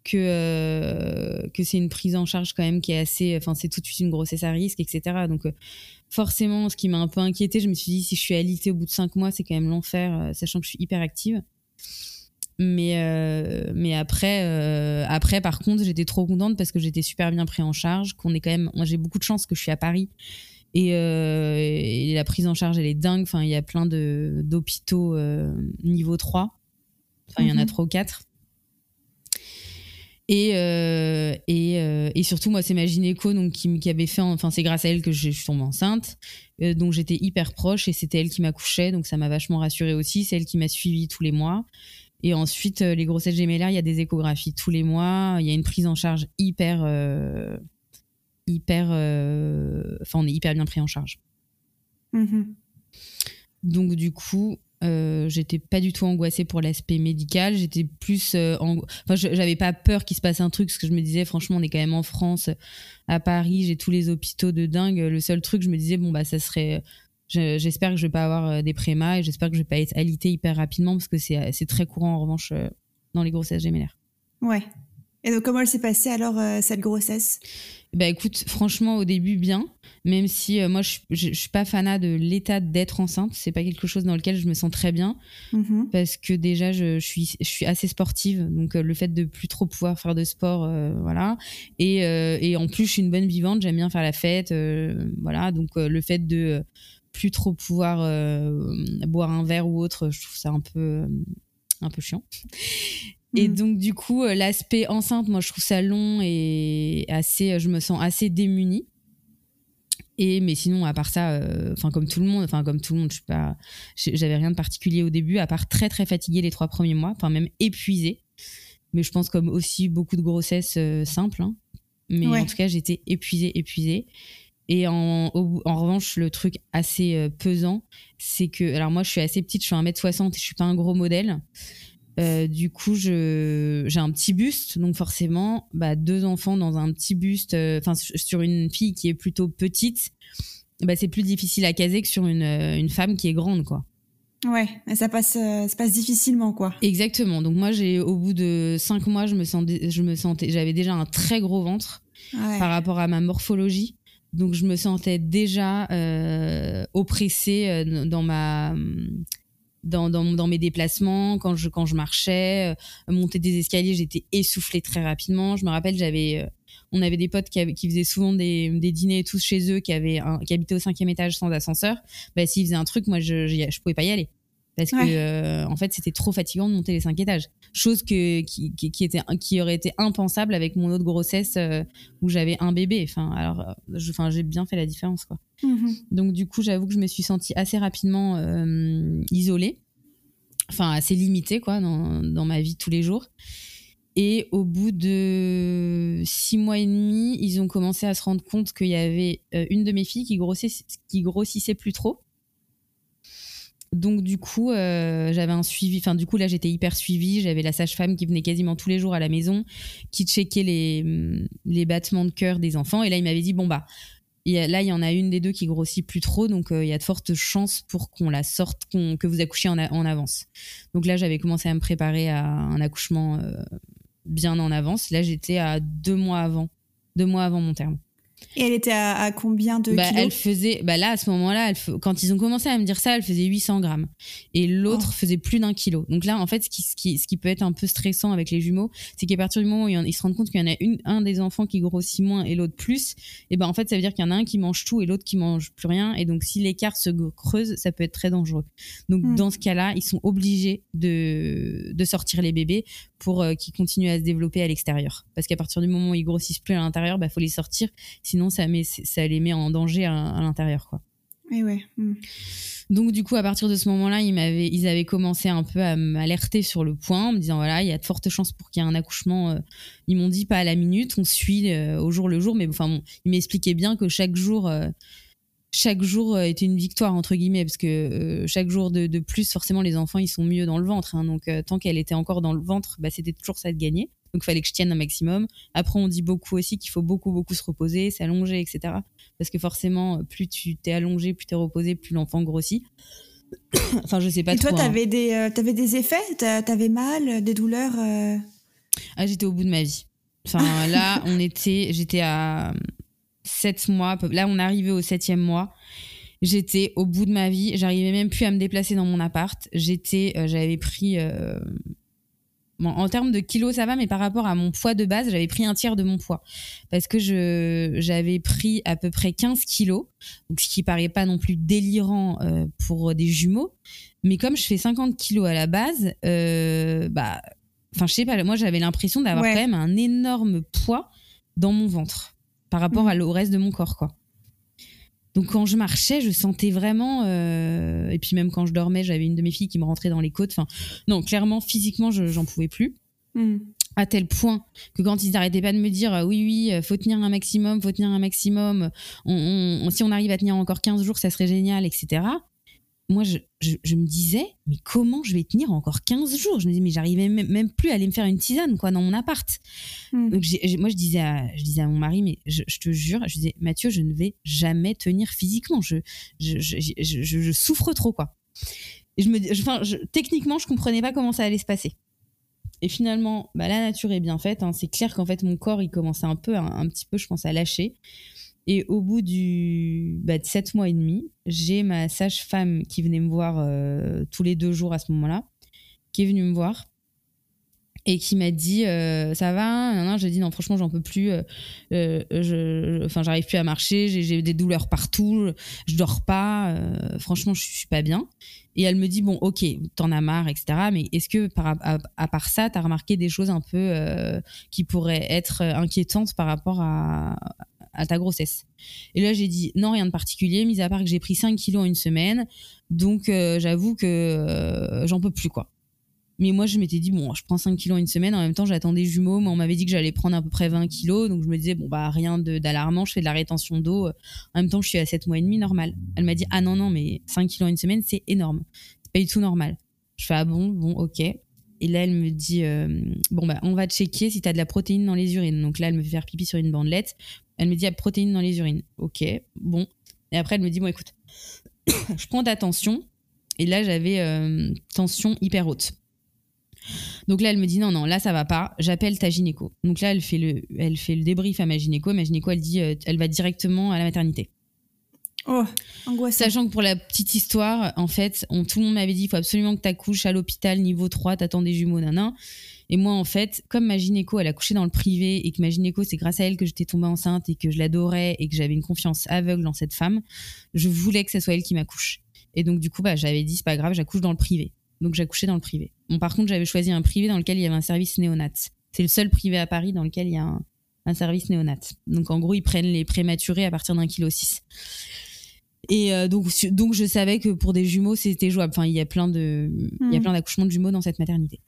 que euh, que c'est une prise en charge quand même qui est assez enfin c'est tout de suite une grossesse à risque etc donc euh, forcément ce qui m'a un peu inquiété je me suis dit si je suis alitée au bout de cinq mois c'est quand même l'enfer sachant que je suis hyper active. Mais mais après après par contre j'étais trop contente parce que j'étais super bien pris en charge qu'on est quand même moi j'ai beaucoup de chance que je suis à Paris et, euh, et la prise en charge elle est dingue enfin il y a plein de d'hôpitaux euh, niveau 3 enfin il y en a Mhm. trois ou quatre et, euh, et, et surtout, moi, c'est ma gynéco donc, qui, qui avait fait, enfin, c'est grâce à elle que je suis tombée enceinte. Donc, j'étais hyper proche et c'était elle qui m'accouchait. Donc, ça m'a vachement rassurée aussi. C'est elle qui m'a suivie tous les mois. Et ensuite, les grossesses gémellaires, il y a des échographies tous les mois. Il y a une prise en charge hyper. Hyper. euh, Enfin, on est hyper bien pris en charge. Mhm. Donc, du coup, Euh, j'étais pas du tout angoissée pour l'aspect médical. J'étais plus, euh, enfin, j'avais pas peur qu'il se passe un truc, parce que je me disais, franchement, on est quand même en France, à Paris, j'ai tous les hôpitaux de dingue. Le seul truc, je me disais, bon bah, ça serait, je- j'espère que je vais pas avoir des prémas et j'espère que je vais pas être alitée hyper rapidement, parce que c'est, très courant en revanche dans les grossesses gémellaires. Ouais. Et donc, comment elle s'est passée alors, euh, cette grossesse? Bah écoute, franchement, au début, bien. Même si euh, moi, je, je, je suis pas fanat de l'état d'être enceinte. C'est pas quelque chose dans lequel je me sens très bien. Mhm. Parce que déjà, je, je suis, je suis assez sportive. Donc, euh, le fait de plus trop pouvoir faire de sport, voilà. Et, et en plus, je suis une bonne vivante. J'aime bien faire la fête. voilà. Donc, le fait de plus trop pouvoir boire un verre ou autre, je trouve ça un peu, un peu chiant. Et Mhm. donc, du coup, euh, l'aspect enceinte, moi, je trouve ça long et assez, euh, je me sens assez démunie. Et, mais sinon, à part ça, euh, enfin, comme tout le monde, enfin, comme tout le monde, je suis pas, j'avais rien de particulier au début, à part très, très fatiguée les trois premiers mois, enfin, même épuisée. Mais je pense comme aussi beaucoup de grossesses euh, simples. hein. Mais Ouais. en tout cas, j'étais épuisée, épuisée. Et en, au- en revanche, le truc assez euh, pesant, c'est que, alors moi, je suis assez petite, je suis 1m60 et je suis pas un gros modèle. Euh, du coup, je, j'ai un petit buste, donc forcément, bah, deux enfants dans un petit buste, euh, enfin, sur- sur une fille qui est plutôt petite, bah, c'est plus difficile à caser que sur une, euh, une femme qui est grande, quoi. Ouais, ça passe, euh, ça passe difficilement, quoi. Exactement. Donc moi, j'ai au bout de cinq mois, je me sentais, je me sentais, j'avais déjà un très gros ventre Ouais. par rapport à ma morphologie. Donc je me sentais déjà oppressée dans ma dans, dans, dans mes déplacements, quand je, quand je marchais, euh, monter des escaliers, j'étais essoufflée très rapidement. Je me rappelle, j'avais, euh, on avait des potes qui, avaient- qui faisaient souvent des, des dîners tous chez eux, qui, avaient un- qui habitaient au cinquième étage sans ascenseur. Bah, s'ils faisaient un truc, moi, je, je, je pouvais pas y aller. Parce que, euh, en fait, c'était trop fatigant de monter les cinq étages. Chose que, qui, qui, qui était, qui aurait été impensable avec mon autre grossesse euh, où j'avais un bébé. Enfin, alors, euh, je- enfin, j'ai bien fait la différence, quoi. Mhm. Donc du coup, j'avoue que je me suis sentie assez rapidement euh, isolée, enfin assez limitée quoi dans, dans ma vie de tous les jours. Et au bout de six mois et demi, ils ont commencé à se rendre compte qu'il y avait une de mes filles qui grossissait, qui grossissait plus trop. Donc du coup, euh, j'avais un suivi. Enfin du coup là, j'étais hyper suivie. J'avais la sage-femme qui venait quasiment tous les jours à la maison, qui checkait les les battements de cœur des enfants. Et là, il m'avait dit bon bah là, il y en a une des deux qui grossit plus trop, donc euh, il y a de fortes chances pour qu'on la sorte, qu'on- que vous accouchiez en, en avance. Donc là, j'avais commencé à me préparer à un accouchement euh, bien en avance. Là, j'étais à deux mois avant, deux mois avant mon terme. Et elle était à, à combien de Bah, kilos elle faisait, bah là, à ce moment-là, quand ils ont commencé à me dire ça, elle faisait 800 grammes. Et l'autre Oh. faisait plus d'un kilo. Donc là, en fait, ce qui, ce, qui, ce qui peut être un peu stressant avec les jumeaux, c'est qu'à partir du moment où ils se rendent compte qu'il y en a une, un des enfants qui grossit moins et l'autre plus, et ben en fait, ça veut dire qu'il y en a un qui mange tout et l'autre qui mange plus rien. Et donc, si l'écart se creuse, ça peut être très dangereux. Donc, Hmm. dans ce cas-là, ils sont obligés de, de sortir les bébés pour euh, qu'ils continuent à se développer à l'extérieur. Parce qu'à partir du moment où ils grossissent plus à l'intérieur, bah, faut les sortir. Sinon, ça, met, ça les met en danger à, à l'intérieur, quoi. Et ouais. mhm. Donc du coup, à partir de ce moment-là, ils m'avaient, ils avaient commencé un peu à m'alerter sur le point, en me disant voilà, il y a de fortes chances pour qu'il y ait un accouchement. euh, ils m'ont dit pas à la minute, on suit euh, au jour le jour, mais enfin, bon, ils m'expliquaient bien que chaque jour, euh, chaque jour était une victoire entre guillemets, parce que euh, chaque jour de, de plus, forcément, les enfants ils sont mieux dans le ventre. hein. donc tant qu'elle était encore dans le ventre, bah, c'était toujours ça de gagner. Donc il fallait que je tienne un maximum. Après, on dit beaucoup aussi qu'il faut beaucoup beaucoup se reposer, s'allonger, etc. Parce que forcément, plus tu t'es allongé, plus t'es reposé, plus l'enfant grossit. *coughs* enfin, je sais pas Et trop. toi, hein. t'avais des, euh, t'avais des effets? T'a- T'avais mal, des douleurs euh? Ah, j'étais au bout de ma vie. Enfin, *laughs* là, on était, j'étais à 7 mois. Là, on arrivait au septième mois. J'étais au bout de ma vie. J'arrivais même plus à me déplacer dans mon appart. J'étais, euh, j'avais pris, euh, bon, en termes de kilos, ça va, mais par rapport à mon poids de base, j'avais pris un tiers de mon poids. Parce que je, j'avais pris à peu près 15 kilos. Donc, ce qui paraît pas non plus délirant euh, pour des jumeaux. Mais comme je fais 50 kilos à la base, euh, bah, enfin, je sais pas, moi, j'avais l'impression d'avoir Ouais. quand même un énorme poids dans mon ventre par rapport à le- au reste de mon corps, quoi. Donc quand je marchais, je sentais vraiment, euh, et puis même quand je dormais, j'avais une de mes filles qui me rentrait dans les côtes. Enfin, non, clairement, physiquement, je- j'en pouvais plus Mhm. à tel point que quand ils n'arrêtaient pas de me dire oui oui euh, faut tenir un maximum faut tenir un maximum on, on- on- si on arrive à tenir encore 15 jours ça serait génial etc moi, je, je, je me disais, mais comment je vais tenir encore 15 jours? Je me disais, mais j'arrivais même, même plus à aller me faire une tisane, quoi, dans mon appart. Hmm. Donc, moi, je disais, à, je disais à mon mari, mais je, je te jure, je disais, Mathieu, je ne vais jamais tenir physiquement. Je, souffre trop, quoi. Et je me, enfin, je- techniquement, je comprenais pas comment ça allait se passer. Et finalement, bah, la nature est bien faite. hein. C'est clair qu'en fait, mon corps, il commençait un peu, un, un petit peu, je pense, à lâcher. Et au bout du, bah, de sept mois et demi, j'ai ma sage-femme qui venait me voir euh, tous les deux jours à ce moment-là, qui est venue me voir et qui m'a dit euh, ça va non, j'ai dit non franchement j'en peux plus euh, je je- enfin j'arrive plus à marcher j'ai des douleurs partout je dors pas franchement je suis pas bien. Et elle me dit bon ok t'en as marre etc mais est-ce que à, à part ça t'as remarqué des choses un peu qui pourraient être inquiétantes par rapport à, à ta grossesse et là j'ai dit non rien de particulier mis à part que j'ai pris 5 kilos en une semaine donc euh, j'avoue que euh, j'en peux plus quoi mais moi, je m'étais dit, bon, je prends 5 kilos en une semaine. En même temps, j'attends des jumeaux. Mais on m'avait dit que j'allais prendre à peu près 20 kilos. Donc, je me disais, bon, bah, rien d'alarmant. Je fais de la rétention d'eau. En même temps, je suis à 7 mois et demi, normal. Elle m'a dit, ah non, non, mais 5 kilos en une semaine, c'est énorme. C'est pas du tout normal. Je fais, ah bon, bon, ok. Et là, elle me dit, euh, bon, bah, on va checker si t'as de la protéine dans les urines. Donc là, elle me fait faire pipi sur une bandelette. Elle me dit, ah, protéine dans les urines. Ok, bon. Et après, elle me dit, bon, écoute, *coughs* je prends ta tension. Et là, j'avais euh, tension hyper haute. Donc là, elle me dit non, non, là, ça va pas. J'appelle ta gynéco. Donc là, elle fait le, elle fait le débrief à ma gynéco. Ma gynéco, elle dit, euh, elle va directement à la maternité. Oh, angoissant. Sachant que pour la petite histoire, en fait, on, tout le monde m'avait dit, il faut absolument que tu accouches à l'hôpital niveau 3, t'attends des jumeaux, nanan. Et moi, en fait, comme ma gynéco, elle a couché dans le privé et que ma gynéco, c'est grâce à elle que j'étais tombée enceinte et que je l'adorais et que j'avais une confiance aveugle en cette femme, je voulais que ce soit elle qui m'accouche. Et donc, du coup, bah, j'avais dit, c'est pas grave, j'accouche dans le privé. Donc, j'accouchais dans le privé. Bon, par contre, j'avais choisi un privé dans lequel il y avait un service néonat. C'est le seul privé à Paris dans lequel il y a un, un service néonat. Donc, en gros, ils prennent les prématurés à partir d'un kilo 6. Et euh, donc, donc, je savais que pour des jumeaux, c'était jouable. Enfin, il y a plein de, il y a Mhm. plein d'accouchements de jumeaux dans cette maternité.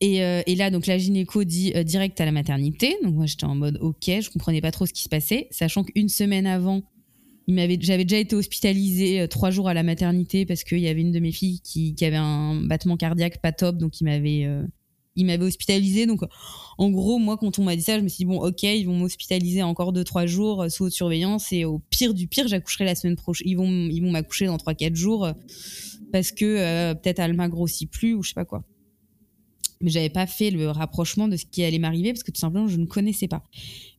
Et, euh, et là, donc la gynéco dit euh, direct à la maternité. Donc moi, j'étais en mode OK, je comprenais pas trop ce qui se passait, sachant qu'une semaine avant, j'avais déjà été hospitalisée euh, trois jours à la maternité parce qu'il y avait une de mes filles qui, qui avait un battement cardiaque pas top, donc il m'avait, il hospitalisée. Donc en gros, moi, quand on m'a dit ça, je me suis dit bon, OK, ils vont m'hospitaliser encore deux trois jours sous haute surveillance et au pire du pire, j'accoucherai la semaine prochaine. Ils vont, ils vont m'accoucher dans trois quatre jours parce que peut-être Alma grossit plus ou je sais pas quoi mais j'avais pas fait le rapprochement de ce qui allait m'arriver parce que tout simplement je ne connaissais pas.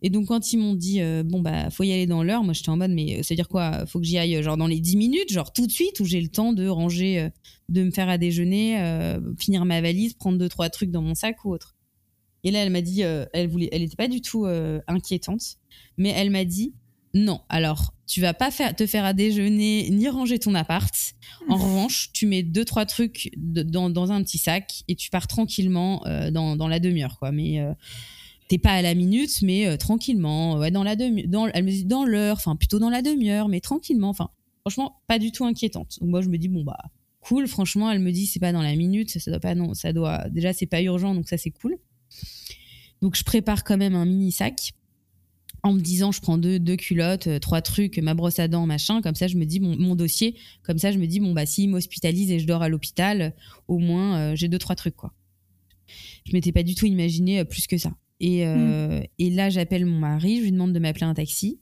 Et donc quand ils m'ont dit euh, bon bah faut y aller dans l'heure, moi j'étais en mode mais ça veut dire quoi? Faut que j'y aille euh, genre dans les 10 minutes, genre tout de suite où j'ai le temps de ranger, euh, de me faire à déjeuner, euh, finir ma valise, prendre deux trois trucs dans mon sac ou autre? Et là elle m'a dit, euh, elle voulait, elle était pas du tout euh, inquiétante, mais elle m'a dit non. Alors tu vas pas faire, te faire à déjeuner ni ranger ton appart. En revanche, tu mets deux trois trucs de- dans, dans un petit sac et tu pars tranquillement euh, dans, dans la demi-heure, quoi. Mais euh, t'es pas à la minute, mais euh, tranquillement, ouais, dans la demi, dans, elle me dit dans l'heure, enfin plutôt dans la demi-heure, mais tranquillement. Enfin, franchement, pas du tout inquiétante. Donc moi, je me dis bon bah cool. Franchement, elle me dit c'est pas dans la minute, ça doit pas non, ça doit déjà c'est pas urgent, donc ça c'est cool. Donc je prépare quand même un mini sac en me disant je prends deux, deux culottes, euh, trois trucs, ma brosse à dents, machin, comme ça je me dis mon, mon dossier, comme ça je me dis bon bah s'il m'hospitalise et je dors à l'hôpital, au moins euh, j'ai deux trois trucs quoi. Je m'étais pas du tout imaginé euh, plus que ça. Et, euh, et là j'appelle mon mari, je lui demande de m'appeler un taxi.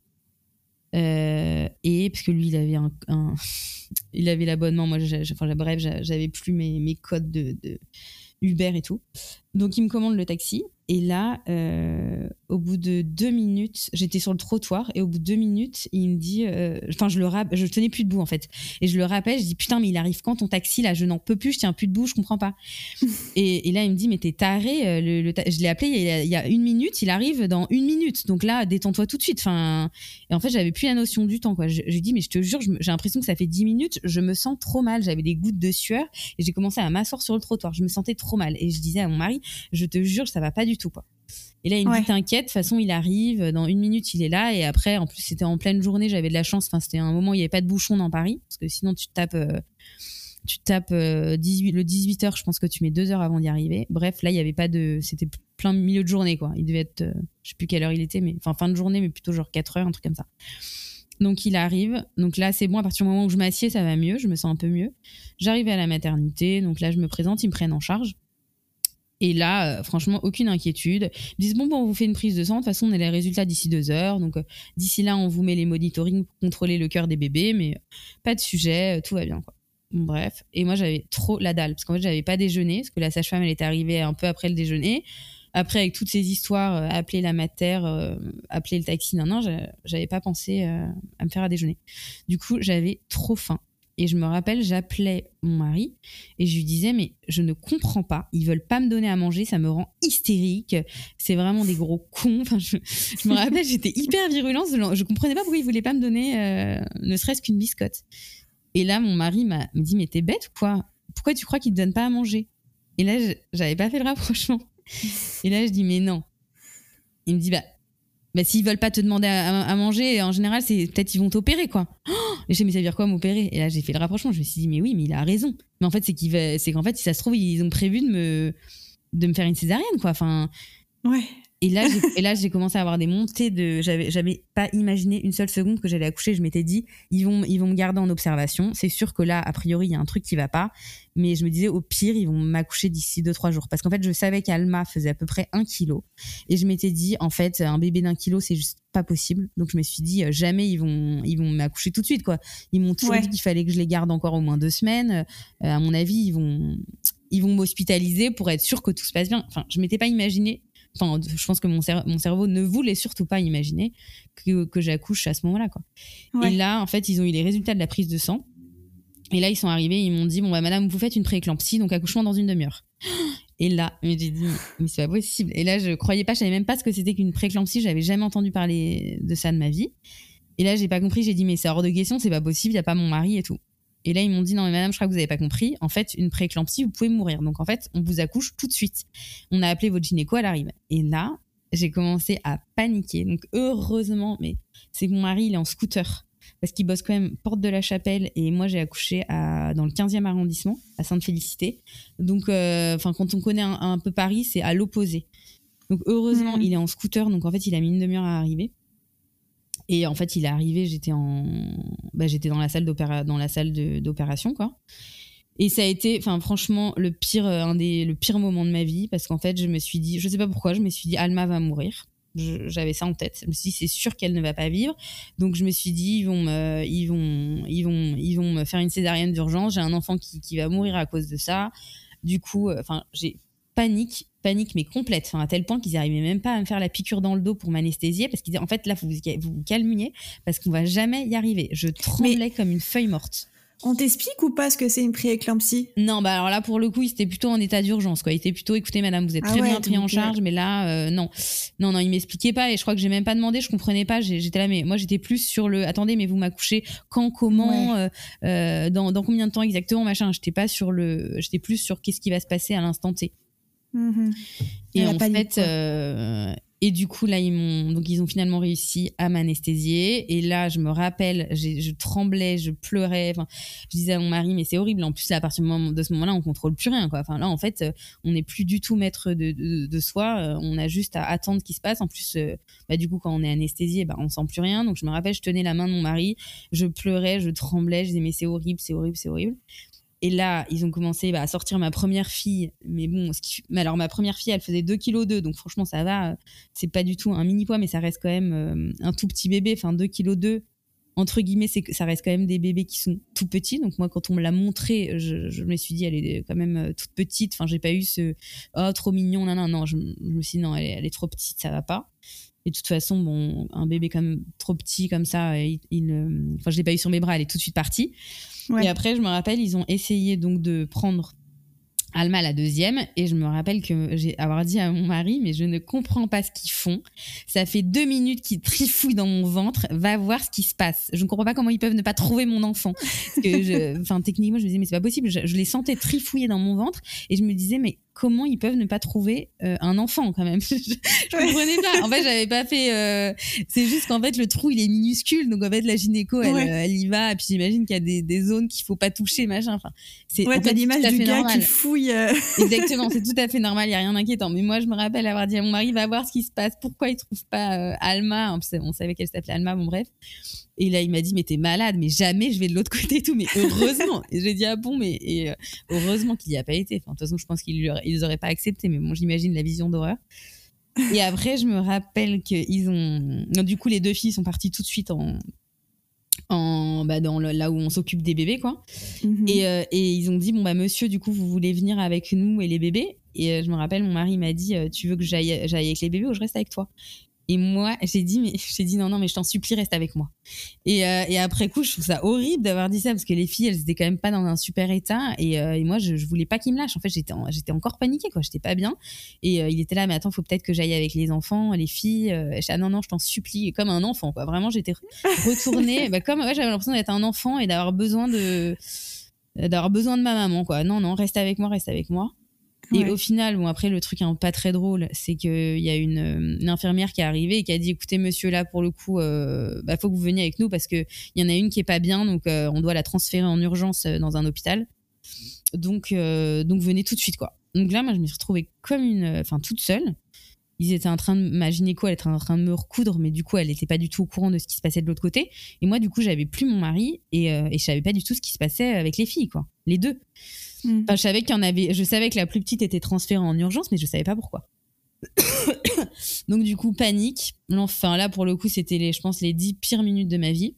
Euh, et parce que lui il avait un, un- *laughs* il avait l'abonnement, moi enfin bref j'a- j'avais plus mes, mes codes de, de Uber et tout. Donc il me commande le taxi et là, euh, au bout de deux minutes, j'étais sur le trottoir et au bout de deux minutes, il me dit, euh, enfin je le rap, je tenais plus debout en fait, et je le rappelle, je dis putain mais il arrive quand ton taxi là, je n'en peux plus, je tiens plus debout, je comprends pas. *laughs* et, et là il me dit mais t'es taré, euh, le, le ta- je l'ai appelé il y, a, il y a une minute, il arrive dans une minute, donc là détends-toi tout de suite. Enfin et en fait j'avais plus la notion du temps quoi. Je- J'ai dit mais je te jure, j'ai l'impression que ça fait dix minutes, je me sens trop mal, j'avais des gouttes de sueur et j'ai commencé à m'asseoir sur le trottoir, je me sentais trop mal et je disais à mon mari je te jure, ça va pas du tout, quoi. Et là, il me Ouais. dit, t'inquiète, de toute façon, il arrive, dans une minute, il est là. Et après, en plus, c'était en pleine journée, j'avais de la chance. Enfin, c'était un moment où il n'y avait pas de bouchon dans Paris. Parce que sinon, tu te tapes, euh, tu te tapes euh, 18, le 18 heures, je pense que tu mets deux heures avant d'y arriver. Bref, là, il n'y avait pas de. C'était plein milieu de journée, quoi. Il devait être, euh, je sais plus quelle heure il était, mais enfin, fin de journée, mais plutôt genre 4 heures, un truc comme ça. Donc il arrive. Donc là, c'est bon. À partir du moment où je m'assieds, ça va mieux. Je me sens un peu mieux. J'arrive à la maternité. Donc là, je me présente. Ils me prennent en charge. Et là, euh, franchement, aucune inquiétude. Ils disent bon, bon, on vous fait une prise de sang. De toute façon, on a les résultats d'ici deux heures. Donc euh, d'ici là, on vous met les monitoring pour contrôler le cœur des bébés. Mais euh, pas de sujet. tout va bien. Quoi. Bref. Et moi, j'avais trop la dalle. Parce qu'en fait, j'avais pas déjeuné. Parce que la sage-femme, elle est arrivée un peu après le déjeuner. Après, avec toutes ces histoires, appeler la mater, appeler le taxi, non, non, j'avais pas pensé à me faire à déjeuner. Du coup, j'avais trop faim. Et je me rappelle, j'appelais mon mari et je lui disais, mais je ne comprends pas. Ils veulent pas me donner à manger, ça me rend hystérique. C'est vraiment des gros cons. Enfin, je, me rappelle, *laughs* j'étais hyper virulente. Je comprenais pas pourquoi ils voulaient pas me donner ne serait-ce qu'une biscotte. Et là, mon mari m'a dit, mais t'es bête ou quoi? Pourquoi tu crois qu'ils te donnent pas à manger? Et là, j'avais pas fait le rapprochement. *laughs* Et là, je dis, mais non. Il me dit, bah, bah s'ils veulent pas te demander à, manger, en général, c'est peut-être ils vont t'opérer, quoi. et je dis, mais ça veut dire quoi m'opérer? Et là, j'ai fait le rapprochement. Je me suis dit, mais oui, mais il a raison. Mais en fait, c'est qu'en fait, si ça se trouve, ils ont prévu de me, de me faire une césarienne, quoi. Enfin. Ouais. Et là, et là, j'ai commencé à avoir des montées de. J'avais, j'avais pas imaginé une seule seconde que j'allais accoucher. Je m'étais dit, ils vont, ils vont me garder en observation. C'est sûr que là, a priori, il y a un truc qui va pas. Mais je me disais, au pire, ils vont m'accoucher d'ici deux, trois jours. Parce qu'en fait, je savais qu'Alma faisait à peu près un kilo. Et je m'étais dit, en fait, un bébé d'un kilo, c'est juste pas possible. Donc, je me suis dit, jamais ils vont, ils vont m'accoucher tout de suite, quoi. Ils m'ont toujours dit qu'il fallait que je les garde encore au moins deux semaines. Euh, à mon avis, ils vont, ils vont m'hospitaliser pour être sûr que tout se passe bien. Enfin, je m'étais pas imaginé Enfin, je pense que mon, mon, cerveau ne voulait surtout pas imaginer que, que j'accouche à ce moment-là. Quoi. Et là, en fait, ils ont eu les résultats de la prise de sang. Et là, ils sont arrivés, ils m'ont dit Bon, bah, madame, vous faites une prééclampsie, donc accouchement dans une demi-heure. *gasps* Et là, j'ai dit Mais c'est pas possible. Et là, je croyais pas, je savais même pas ce que c'était qu'une prééclampsie, j'avais jamais entendu parler de ça de ma vie. Et là, j'ai pas compris, j'ai dit Mais c'est hors de question, c'est pas possible, y a pas mon mari et tout. Et là, ils m'ont dit non, mais madame, je crois que vous n'avez pas compris. En fait, une prééclampsie, vous pouvez mourir. Donc, en fait, on vous accouche tout de suite. On a appelé votre gynéco, elle arrive. Et là, j'ai commencé à paniquer. Donc, heureusement, mais c'est que mon mari, il est en scooter. Parce qu'il bosse quand même porte de la chapelle. Et moi, j'ai accouché à, dans le 15e arrondissement, à Sainte-Félicité. Donc, euh, enfin, quand on connaît un, peu Paris, c'est à l'opposé. Donc, heureusement, mmh. il est en scooter. Donc, en fait, il a mis une demi-heure à arriver. Et en fait, il est arrivé, j'étais en, bah, j'étais dans la salle dans la salle d'opération, quoi. Et ça a été, enfin, franchement, le pire, euh, un des, le pire moment de ma vie, parce qu'en fait, je me suis dit, je sais pas pourquoi, je me suis dit, Alma va mourir. J'avais ça en tête. Je me suis dit, c'est sûr qu'elle ne va pas vivre. Donc, je me suis dit, ils vont me, ils vont, ils vont, ils vont me faire une césarienne d'urgence. J'ai un enfant qui, qui va mourir à cause de ça. Du coup, euh, enfin, j'ai panique, panique mais complète, enfin, à tel point qu'ils n'arrivaient même pas à me faire la piqûre dans le dos pour m'anesthésier parce qu'ils disaient en fait là vous vous, vous calmiez parce qu'on va jamais y arriver. Je tremblais comme une feuille morte. On t'explique ou pas ce que c'est une prééclampsie? Non, bah alors là pour le coup, il était plutôt en état d'urgence quoi. Il était plutôt écoutez madame, vous êtes ah très bien pris en charge, mais là euh, non. Non non, il m'expliquait pas et je crois que j'ai même pas demandé, je comprenais pas, j'étais là mais moi j'étais plus sur le attendez mais vous m'accouchez quand comment euh, euh, dans, dans combien de temps exactement machin, j'étais pas sur le j'étais plus sur qu'est-ce qui va se passer à l'instant T. Mhm. Et en fait, euh, et du coup là ils m'ont donc ils ont finalement réussi à m'anesthésier et là je me rappelle, je tremblais, je pleurais. Enfin, je disais à mon mari mais c'est horrible. En plus à partir de ce moment-là on contrôle plus rien quoi. Enfin là en fait on n'est plus du tout maître de, de, soi. Euh, on a juste à attendre ce qui se passe. En plus euh, bah, du coup quand on est anesthésié bah on sent plus rien. Donc je me rappelle je tenais la main de mon mari, je pleurais, je tremblais, je disais mais c'est horrible, c'est horrible, c'est horrible. Et là, ils ont commencé bah, à sortir ma première fille. Mais bon, mais alors ma première fille, elle faisait 2 kg 2, donc franchement, ça va. C'est pas du tout un mini poids, mais ça reste quand même euh, un tout petit bébé. Enfin, 2 kg 2, entre guillemets, c'est ça reste quand même des bébés qui sont tout petits. Donc moi, quand on me l'a montré, je, me suis dit, elle est quand même euh, toute petite. Enfin, j'ai pas eu ce oh trop mignon, non non non. Je, me suis dit non, elle est, trop petite, ça va pas. Et de toute façon, bon, un bébé comme trop petit comme ça, il, il euh, enfin, je l'ai pas eu sur mes bras, elle est tout de suite partie. Et après, je me rappelle, ils ont essayé donc de prendre Alma la deuxième. Et je me rappelle que j'ai avoir dit à mon mari mais je ne comprends pas ce qu'ils font. Ça fait deux minutes qu'ils trifouillent dans mon ventre. Va voir ce qui se passe. Je ne comprends pas comment ils peuvent ne pas trouver mon enfant. *laughs* Enfin techniquement je me disais mais c'est pas possible. Je, les sentais trifouiller dans mon ventre. Et je me disais mais comment ils peuvent ne pas trouver euh, un enfant quand même. *laughs* je, je comprenais pas. En fait, j'avais pas fait. euh, c'est juste qu'en fait, le trou il est minuscule, donc en fait, la gynéco, elle, Ouais. elle y va. Et puis j'imagine qu'il y a des, des zones qu'il faut pas toucher, machin. Enfin, c'est Ouais, en fait, l'image du gars normal. qui fouille. euh, *laughs* Exactement, c'est tout à fait normal, il y a rien d'inquiétant. Mais moi, je me rappelle avoir dit à mon mari, va voir ce qui se passe, pourquoi il trouve pas Alma On savait- On savait qu'elle s'appelait Alma, bon bref. Et là, il m'a dit, mais t'es malade, mais jamais je vais de l'autre côté et tout. Mais heureusement. *laughs* j'ai dit, ah bon, mais et, euh, heureusement qu'il y a pas été. Enfin, de toute façon, je pense qu'ils ils auraient pas accepté, mais bon, j'imagine la vision d'horreur. Et après, je me rappelle qu'ils ont. non, Du coup, les deux filles sont parties tout de suite en. en bah, dans le- là où on s'occupe des bébés, quoi. mhm. Et, euh, et ils ont dit bon bah monsieur du coup vous voulez venir avec nous et les bébés? Et euh, je me rappelle mon mari m'a dit tu veux que j'aille j'aille avec les bébés ou je reste avec toi? Et moi j'ai dit mais j'ai dit non non mais je t'en supplie reste avec moi. Et, euh, et après coup je trouve ça horrible d'avoir dit ça parce que les filles elles étaient quand même pas dans un super état. Et, euh, et moi je, je voulais pas qu'ils me lâchent. En fait j'étais en- j'étais encore paniquée quoi. J'étais pas bien. Et euh, il était là mais attends faut peut-être que j'aille avec les enfants les filles et je dis, ah non non je t'en supplie comme un enfant quoi. Vraiment j'étais retournée. *laughs* Bah, comme ouais, j'avais l'impression d'être un enfant et d'avoir besoin de d'avoir besoin de ma maman quoi. Non non reste avec moi reste avec moi et Ouais. au final bon après le truc hein, pas très drôle c'est qu'il y a une, euh, une infirmière qui est arrivée et qui a dit écoutez monsieur là pour le coup euh, bah, faut que vous veniez avec nous parce que il y en a une qui est pas bien donc euh, on doit la transférer en urgence euh, dans un hôpital. Donc euh, donc venez tout de suite quoi. Donc là moi je me suis retrouvée comme une euh, enfin toute seule. Ils étaient en train de ma gynéco elle était en train de me recoudre mais du coup elle était pas du tout au courant de ce qui se passait de l'autre côté. Et moi du coup j'avais plus mon mari et, euh, et je savais pas du tout ce qui se passait avec les filles quoi. Les deux Enfin, je savais qu'il y en avait. Je savais que la plus petite était transférée en urgence, mais je savais pas pourquoi. *coughs* Donc du coup, panique. Enfin là, pour le coup, c'était je pense, les dix pires minutes de ma vie.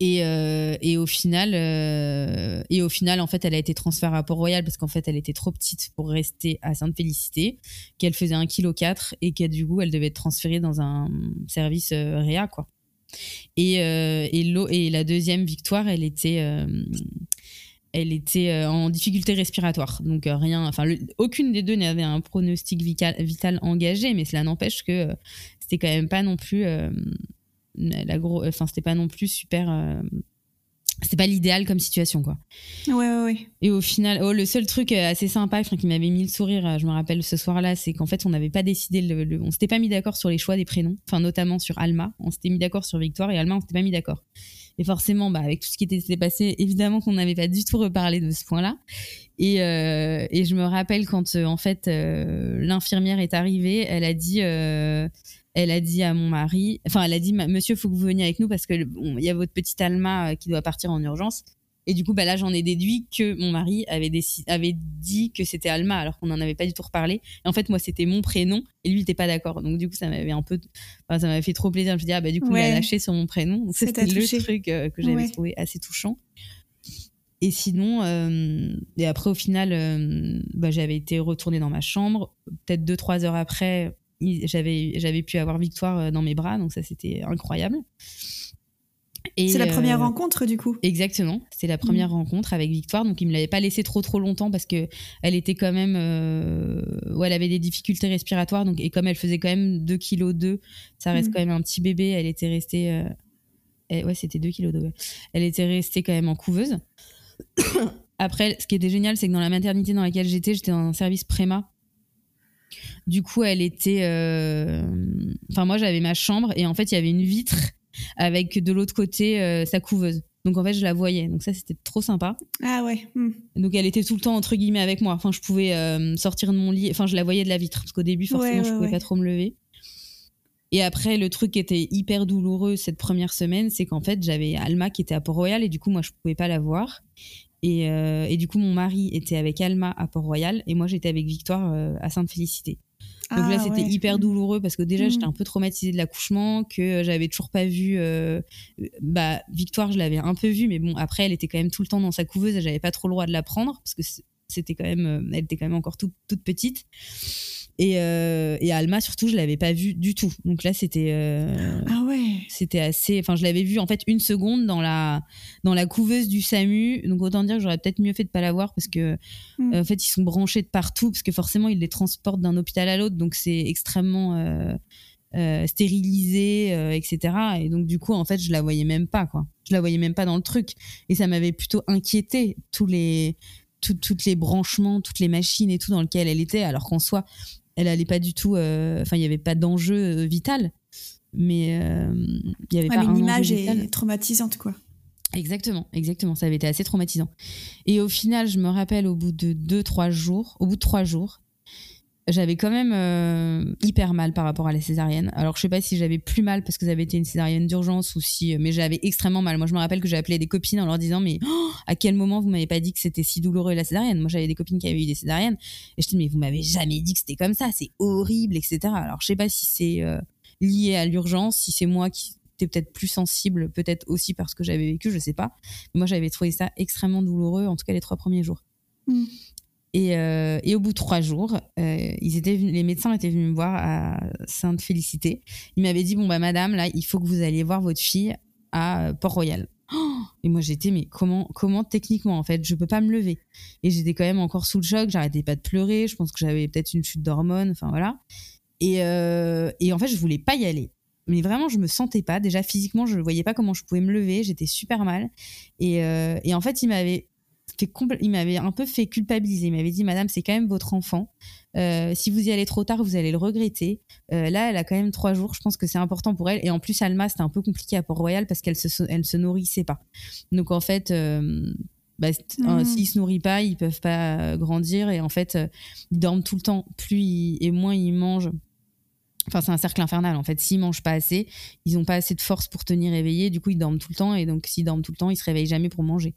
Et, euh, et au final, euh, et au final, en fait, elle a été transférée à Port-Royal parce qu'en fait, elle était trop petite pour rester à Sainte-Félicité, qu'elle faisait 1,4 kg et qu'elle du coup, elle devait être transférée dans un service euh, réa, quoi. Et, euh, et, la deuxième victoire, elle était, elle était euh, en difficulté respiratoire. Donc euh, rien, enfin le- aucune des deux n'avait un pronostic vital, vital engagé, mais cela n'empêche que euh, c'était quand même pas non plus euh, la gros, enfin c'était pas non plus super. euh, c'était pas l'idéal comme situation quoi. Ouais, ouais, ouais. Et au final, oh, le seul truc assez sympa enfin, qui m'avait mis le sourire, je me rappelle ce soir-là, c'est qu'en fait, on n'avait pas décidé, le, le- on s'était pas mis d'accord sur les choix des prénoms, enfin notamment sur Alma. On s'était mis d'accord sur Victoire et Alma, on s'était pas mis d'accord. Et forcément, bah, avec tout ce qui était passé, évidemment qu'on n'avait pas du tout reparlé de ce point-là. Et, euh, et je me rappelle quand euh, en fait euh, l'infirmière est arrivée, elle a dit, euh, elle a dit à mon mari, enfin elle a dit, Monsieur, faut que vous veniez avec nous parce que il y a votre petite Alma qui doit partir en urgence. Et du coup, bah là, j'en ai déduit que mon mari avait, dit que c'était Alma, alors qu'on n'en avait pas du tout reparlé. Et en fait, moi, c'était mon prénom, et lui, il n'était pas d'accord. Donc, du coup, ça m'avait un peu, enfin, ça m'avait fait trop plaisir. Je me suis dit, ah, bah, du coup, il Ouais. a lâché sur mon prénom. C'était le touché. truc euh, que j'avais Ouais. trouvé assez touchant. Et sinon, euh, et après, au final, euh, bah, j'avais été retournée dans ma chambre. Peut-être deux, trois heures après, il- j'avais, j'avais pu avoir Victoire euh, dans mes bras. Donc, ça, c'était incroyable. C'est la première euh, rencontre, du coup? Exactement, c'était la première Mm. rencontre avec Victoire, donc il me l'avait pas laissé trop trop longtemps parce que elle était quand même, euh, ouais, elle avait des difficultés respiratoires, donc et comme elle faisait quand même 2 kg 2, ça reste Mm. quand même un petit bébé, elle était restée, euh, elle- ouais c'était 2 kg 2, ouais. elle était restée quand même en couveuse. *coughs* Après, ce qui était génial, c'est que dans la maternité dans laquelle j'étais, j'étais dans un service préma. Du coup, elle était, euh, enfin moi j'avais ma chambre et en fait il y avait une vitre avec de l'autre côté euh, sa couveuse. Donc en fait, je la voyais. Donc ça, c'était trop sympa. Ah ouais. hmm. Donc elle était tout le temps entre guillemets avec moi. Enfin, je pouvais euh, sortir de mon lit. Enfin, je la voyais de la vitre parce qu'au début, forcément, Ouais, ouais, je pouvais ouais. pas trop me lever. Et après, le truc qui était hyper douloureux cette première semaine, c'est qu'en fait, j'avais Alma qui était à Port-Royal et du coup, moi, je pouvais pas la voir. Et, euh, et du coup, mon mari était avec Alma à Port-Royal et moi, j'étais avec Victoire euh, à Sainte-Félicité. Donc là, Ah c'était ouais. hyper douloureux parce que déjà, Mm. j'étais un peu traumatisée de l'accouchement, que euh, j'avais toujours pas vu. euh, bah, Victoire, je l'avais un peu vue, mais bon, après, elle était quand même tout le temps dans sa couveuse et j'avais pas trop le droit de la prendre parce que c'était quand même, euh, elle était quand même encore toute, toute petite. Et, euh, et Alma, surtout, je l'avais pas vue du tout. Donc là, c'était. euh, Ah ouais. c'était assez enfin je l'avais vue en fait une seconde dans la dans la couveuse du SAMU donc autant dire que j'aurais peut-être mieux fait de pas la voir parce que Mm. euh, en fait ils sont branchés de partout parce que forcément ils les transportent d'un hôpital à l'autre donc c'est extrêmement stérilisé etc et donc du coup en fait je la voyais même pas quoi je la voyais même pas dans le truc et ça m'avait plutôt inquiété tous les tout- toutes les branchements, toutes les machines et tout dans lesquelles elle était, alors qu'en soi, elle allait pas du tout. euh, Enfin, il y avait pas d'enjeu euh, vital, mais euh, il y avait Ouais, pas mais un l'image est traumatisante, quoi. Exactement, exactement. Ça avait été assez traumatisant. Et au final, je me rappelle, au bout de deux, trois jours, au bout de trois jours, j'avais quand même euh, hyper mal par rapport à la césarienne. Alors, je sais pas si j'avais plus mal parce que ça avait été une césarienne d'urgence ou si, mais j'avais extrêmement mal. Moi, je me rappelle que j'ai appelé des copines en leur disant, mais oh, à quel moment vous m'avez pas dit que c'était si douloureux la césarienne? Moi, j'avais des copines qui avaient eu des césariennes et je dis, mais vous m'avez jamais dit que c'était comme ça, c'est horrible, etc. Alors, je sais pas si c'est euh, lié à l'urgence, si c'est moi qui était peut-être plus sensible, peut-être aussi parce que j'avais vécu, je sais pas. Mais moi, j'avais trouvé ça extrêmement douloureux, en tout cas les trois premiers jours. Mm. Et, euh, et au bout de trois jours, euh, ils étaient venus- les médecins étaient venus me voir à Sainte-Félicité. Ils m'avaient dit bon bah madame là, il faut que vous alliez voir votre fille à euh, Port-Royal. Oh et moi j'étais mais comment comment techniquement en fait je peux pas me lever. Et j'étais quand même encore sous le choc j'arrêtais pas de pleurer je pense que j'avais peut-être une chute d'hormones enfin voilà. Et, euh, et en fait je voulais pas y aller. Mais vraiment je me sentais pas. Déjà physiquement je voyais pas comment je pouvais me lever j'étais super mal. Et, euh, et en fait il m'avait fait il m'avait un peu fait culpabiliser. Il m'avait dit, Madame, c'est quand même votre enfant. Euh, si vous y allez trop tard, vous allez le regretter. Euh, là, elle a quand même trois jours. Je pense que c'est important pour elle. Et en plus, Alma, c'était un peu compliqué à Port-Royal parce qu'elle se, elle se nourrissait pas. Donc en fait, euh, bah, Mhm. euh, s'ils se nourrissent pas, ils peuvent pas grandir. Et en fait, euh, ils dorment tout le temps. Plus ils- et moins ils mangent. Enfin, c'est un cercle infernal en fait. S'ils mangent pas assez, ils ont pas assez de force pour tenir éveillés. Du coup, ils dorment tout le temps. Et donc, s'ils dorment tout le temps, ils se réveillent jamais pour manger.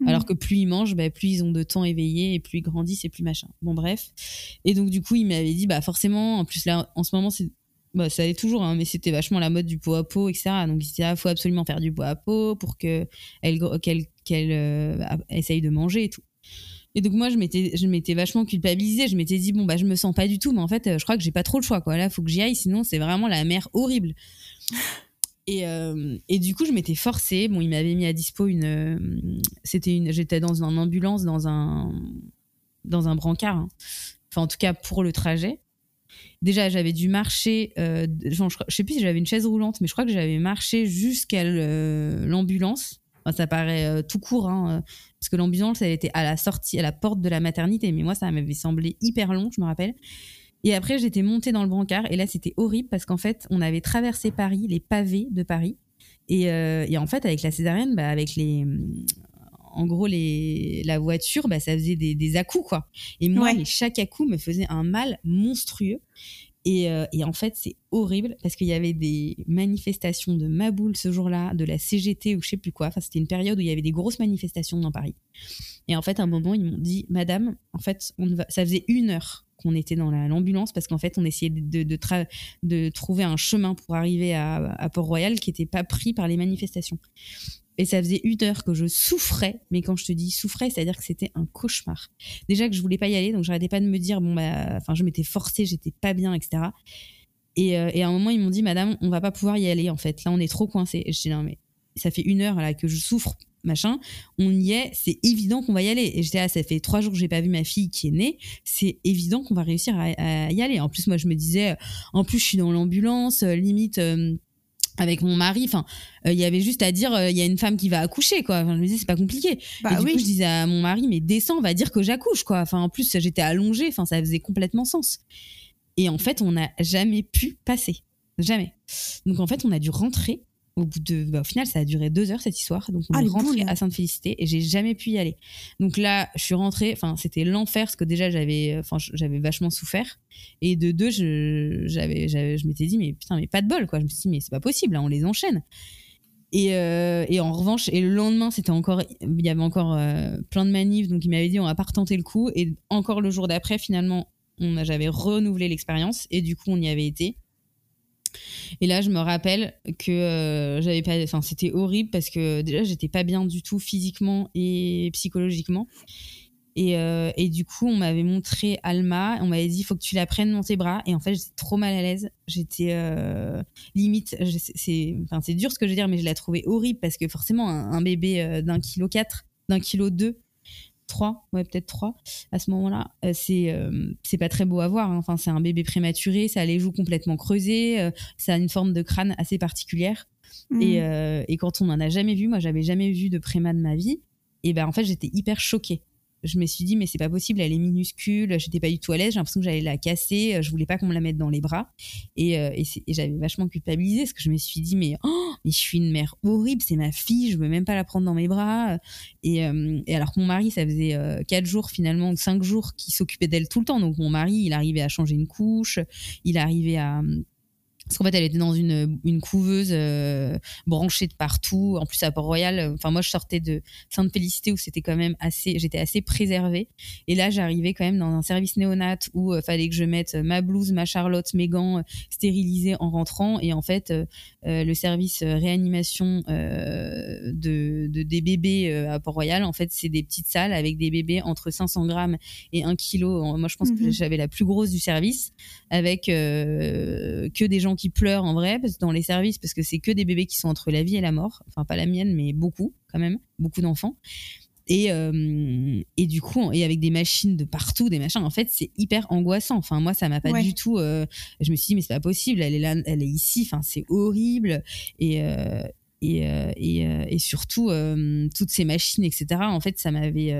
Mhm. Alors que plus ils mangent, bah, plus ils ont de temps éveillés et plus ils grandissent et plus machin. Bon, bref. Et donc, du coup, il m'avait dit, bah, forcément, en plus, là, en ce moment, c'est. Bah, ça allait toujours, hein, mais c'était vachement la mode du pot à pot, etc. Donc, il disait, ah, faut absolument faire du pot à pot pour que elle, qu'elle euh, essaye de manger et tout. Et donc, moi, je m'étais, je m'étais vachement culpabilisée. Je m'étais dit, bon, bah, je me sens pas du tout, mais en fait, euh, je crois que j'ai pas trop le choix, quoi. Là, faut que j'y aille, sinon, c'est vraiment la mer horrible. *laughs* Et, euh, et du coup, je m'étais forcée. Bon, il m'avait mis à dispo une. euh, C'était une. J'étais dans une ambulance, dans un dans un brancard. hein. Enfin, en tout cas, pour le trajet. Déjà, j'avais dû marcher. euh, genre, je, je sais plus si j'avais une chaise roulante, mais je crois que j'avais marché jusqu'à l'ambulance. Enfin, ça paraît euh, tout court, hein, euh, parce que l'ambulance, elle était à la sortie, à la porte de la maternité. Mais moi, ça m'avait semblé hyper long, je me rappelle. Et après, j'étais montée dans le brancard. Et là, c'était horrible parce qu'en fait, on avait traversé Paris, les pavés de Paris. Et, euh, et en fait, avec la césarienne, bah, avec les. En gros, les, la voiture, bah, ça faisait des, des à-coups, quoi. Et moi, Ouais. chaque à-coup me faisait un mal monstrueux. Et, euh, et en fait, c'est horrible parce qu'il y avait des manifestations de Maboule ce jour-là, de la CGT ou je sais plus quoi. Enfin, c'était une période où il y avait des grosses manifestations dans Paris. Et en fait, à un moment, ils m'ont dit, Madame, en fait, on va... ça faisait une heure qu'on était dans la- l'ambulance parce qu'en fait, on essayait de, trouver un chemin pour arriver à Port-Royal qui n'était pas pris par les manifestations. Et ça faisait une heure que je souffrais, mais quand je te dis souffrais, c'est-à-dire que c'était un cauchemar. Déjà que je voulais pas y aller, donc j'arrêtais pas de me dire, bon, bah, enfin, je m'étais forcée, j'étais pas bien, etc. Et, euh, et à un moment, ils m'ont dit, Madame, on va pas pouvoir y aller, en fait. Là, on est trop coincés. Et je dis, non, mais ça fait une heure là que je souffre, machin. On y est, c'est évident qu'on va y aller. Et j'étais là, ça fait trois jours que j'ai pas vu ma fille qui est née. C'est évident qu'on va réussir à, y aller. En plus, moi, je me disais, en plus, je suis dans l'ambulance, euh, limite. euh, avec mon mari, enfin, euh, il y avait juste à dire, euh, il y a une femme qui va accoucher, quoi. Enfin, je me disais, c'est pas compliqué. Bah et du oui. coup, je disais à mon mari, mais descends, va dire que j'accouche, quoi. Enfin, en plus, j'étais allongée, enfin, ça faisait complètement sens. Et en fait, on n'a jamais pu passer. Jamais. Donc, en fait, on a dû rentrer. Au bout de, bah, au final, ça a duré deux heures cette histoire. Donc, on Ah, est rentré à Sainte-Félicité et j'ai jamais pu y aller. Donc là, je suis rentrée. Enfin, c'était l'enfer parce que déjà, j'avais, enfin, j'avais vachement souffert. Et de deux, je, j'avais, je m'étais dit, mais putain, mais pas de bol, quoi. Je me suis dit, mais c'est pas possible, là, on les enchaîne. Et, euh, et en revanche, et le lendemain, c'était encore, il y avait encore euh, plein de manifs, donc il m'avait dit on va pas retenter le coup. Et encore le jour d'après, finalement, on j'avais renouvelé l'expérience et du coup, on y avait été. Et là, je me rappelle que euh, j'avais pas, enfin, c'était horrible parce que déjà, j'étais pas bien du tout physiquement et psychologiquement. Et, euh, et du coup, on m'avait montré Alma, on m'avait dit il faut que tu la prennes dans tes bras. Et en fait, j'étais trop mal à l'aise. J'étais euh, limite, c'est- dur ce que je veux dire, mais je la trouvais horrible parce que forcément, un, un bébé d'un kilo 4, d'un kilo 2, 3, ouais, peut-être 3, à ce moment-là, euh, c'est euh, c'est pas très beau à voir. hein. Enfin, c'est un bébé prématuré, ça a les joues complètement creusées, euh, ça a une forme de crâne assez particulière. Mm. Et, et quand on n'en a jamais vu, moi j'avais jamais vu de préma de ma vie, et ben en fait j'étais hyper choquée. Je me suis dit, mais c'est pas possible, elle est minuscule, j'étais pas du tout à l'aise, j'ai l'impression que j'allais la casser, je voulais pas qu'on me la mette dans les bras. Et, et, j'avais vachement culpabilisé parce que je me suis dit, mais, oh, mais je suis une mère horrible, c'est ma fille, je veux même pas la prendre dans mes bras. Et, et alors que mon mari, ça faisait quatre jours finalement, ou cinq jours qu'il s'occupait d'elle tout le temps. Donc mon mari, il arrivait à changer une couche, il arrivait à parce qu'en fait, elle était dans une, une couveuse euh, branchée de partout. En plus, à Port-Royal, enfin, moi, je sortais de Sainte-Félicité où c'était quand même assez, j'étais assez préservée. Et là, j'arrivais quand même dans un service néonat où il euh, fallait que je mette ma blouse, ma Charlotte, mes gants euh, stérilisés en rentrant. Et en fait, le service réanimation de, de, des bébés à Port-Royal, en fait, c'est des petites salles avec des bébés entre 500 grammes et 1 kilo. Moi, je pense que Mhm. j'avais la plus grosse du service avec que des gens qui pleurent en vrai parce, dans les services parce que c'est que des bébés qui sont entre la vie et la mort. Enfin, pas la mienne, mais beaucoup quand même, beaucoup d'enfants. Et, euh, et du coup, et avec des machines de partout, des machins, en fait, c'est hyper angoissant. Enfin, moi, ça m'a pas Ouais. du tout. euh, je me suis dit, mais c'est pas possible, elle est là, elle est ici, enfin, c'est horrible. Et. euh, et, et, et surtout, toutes ces machines, etc., en fait, ça m'avait.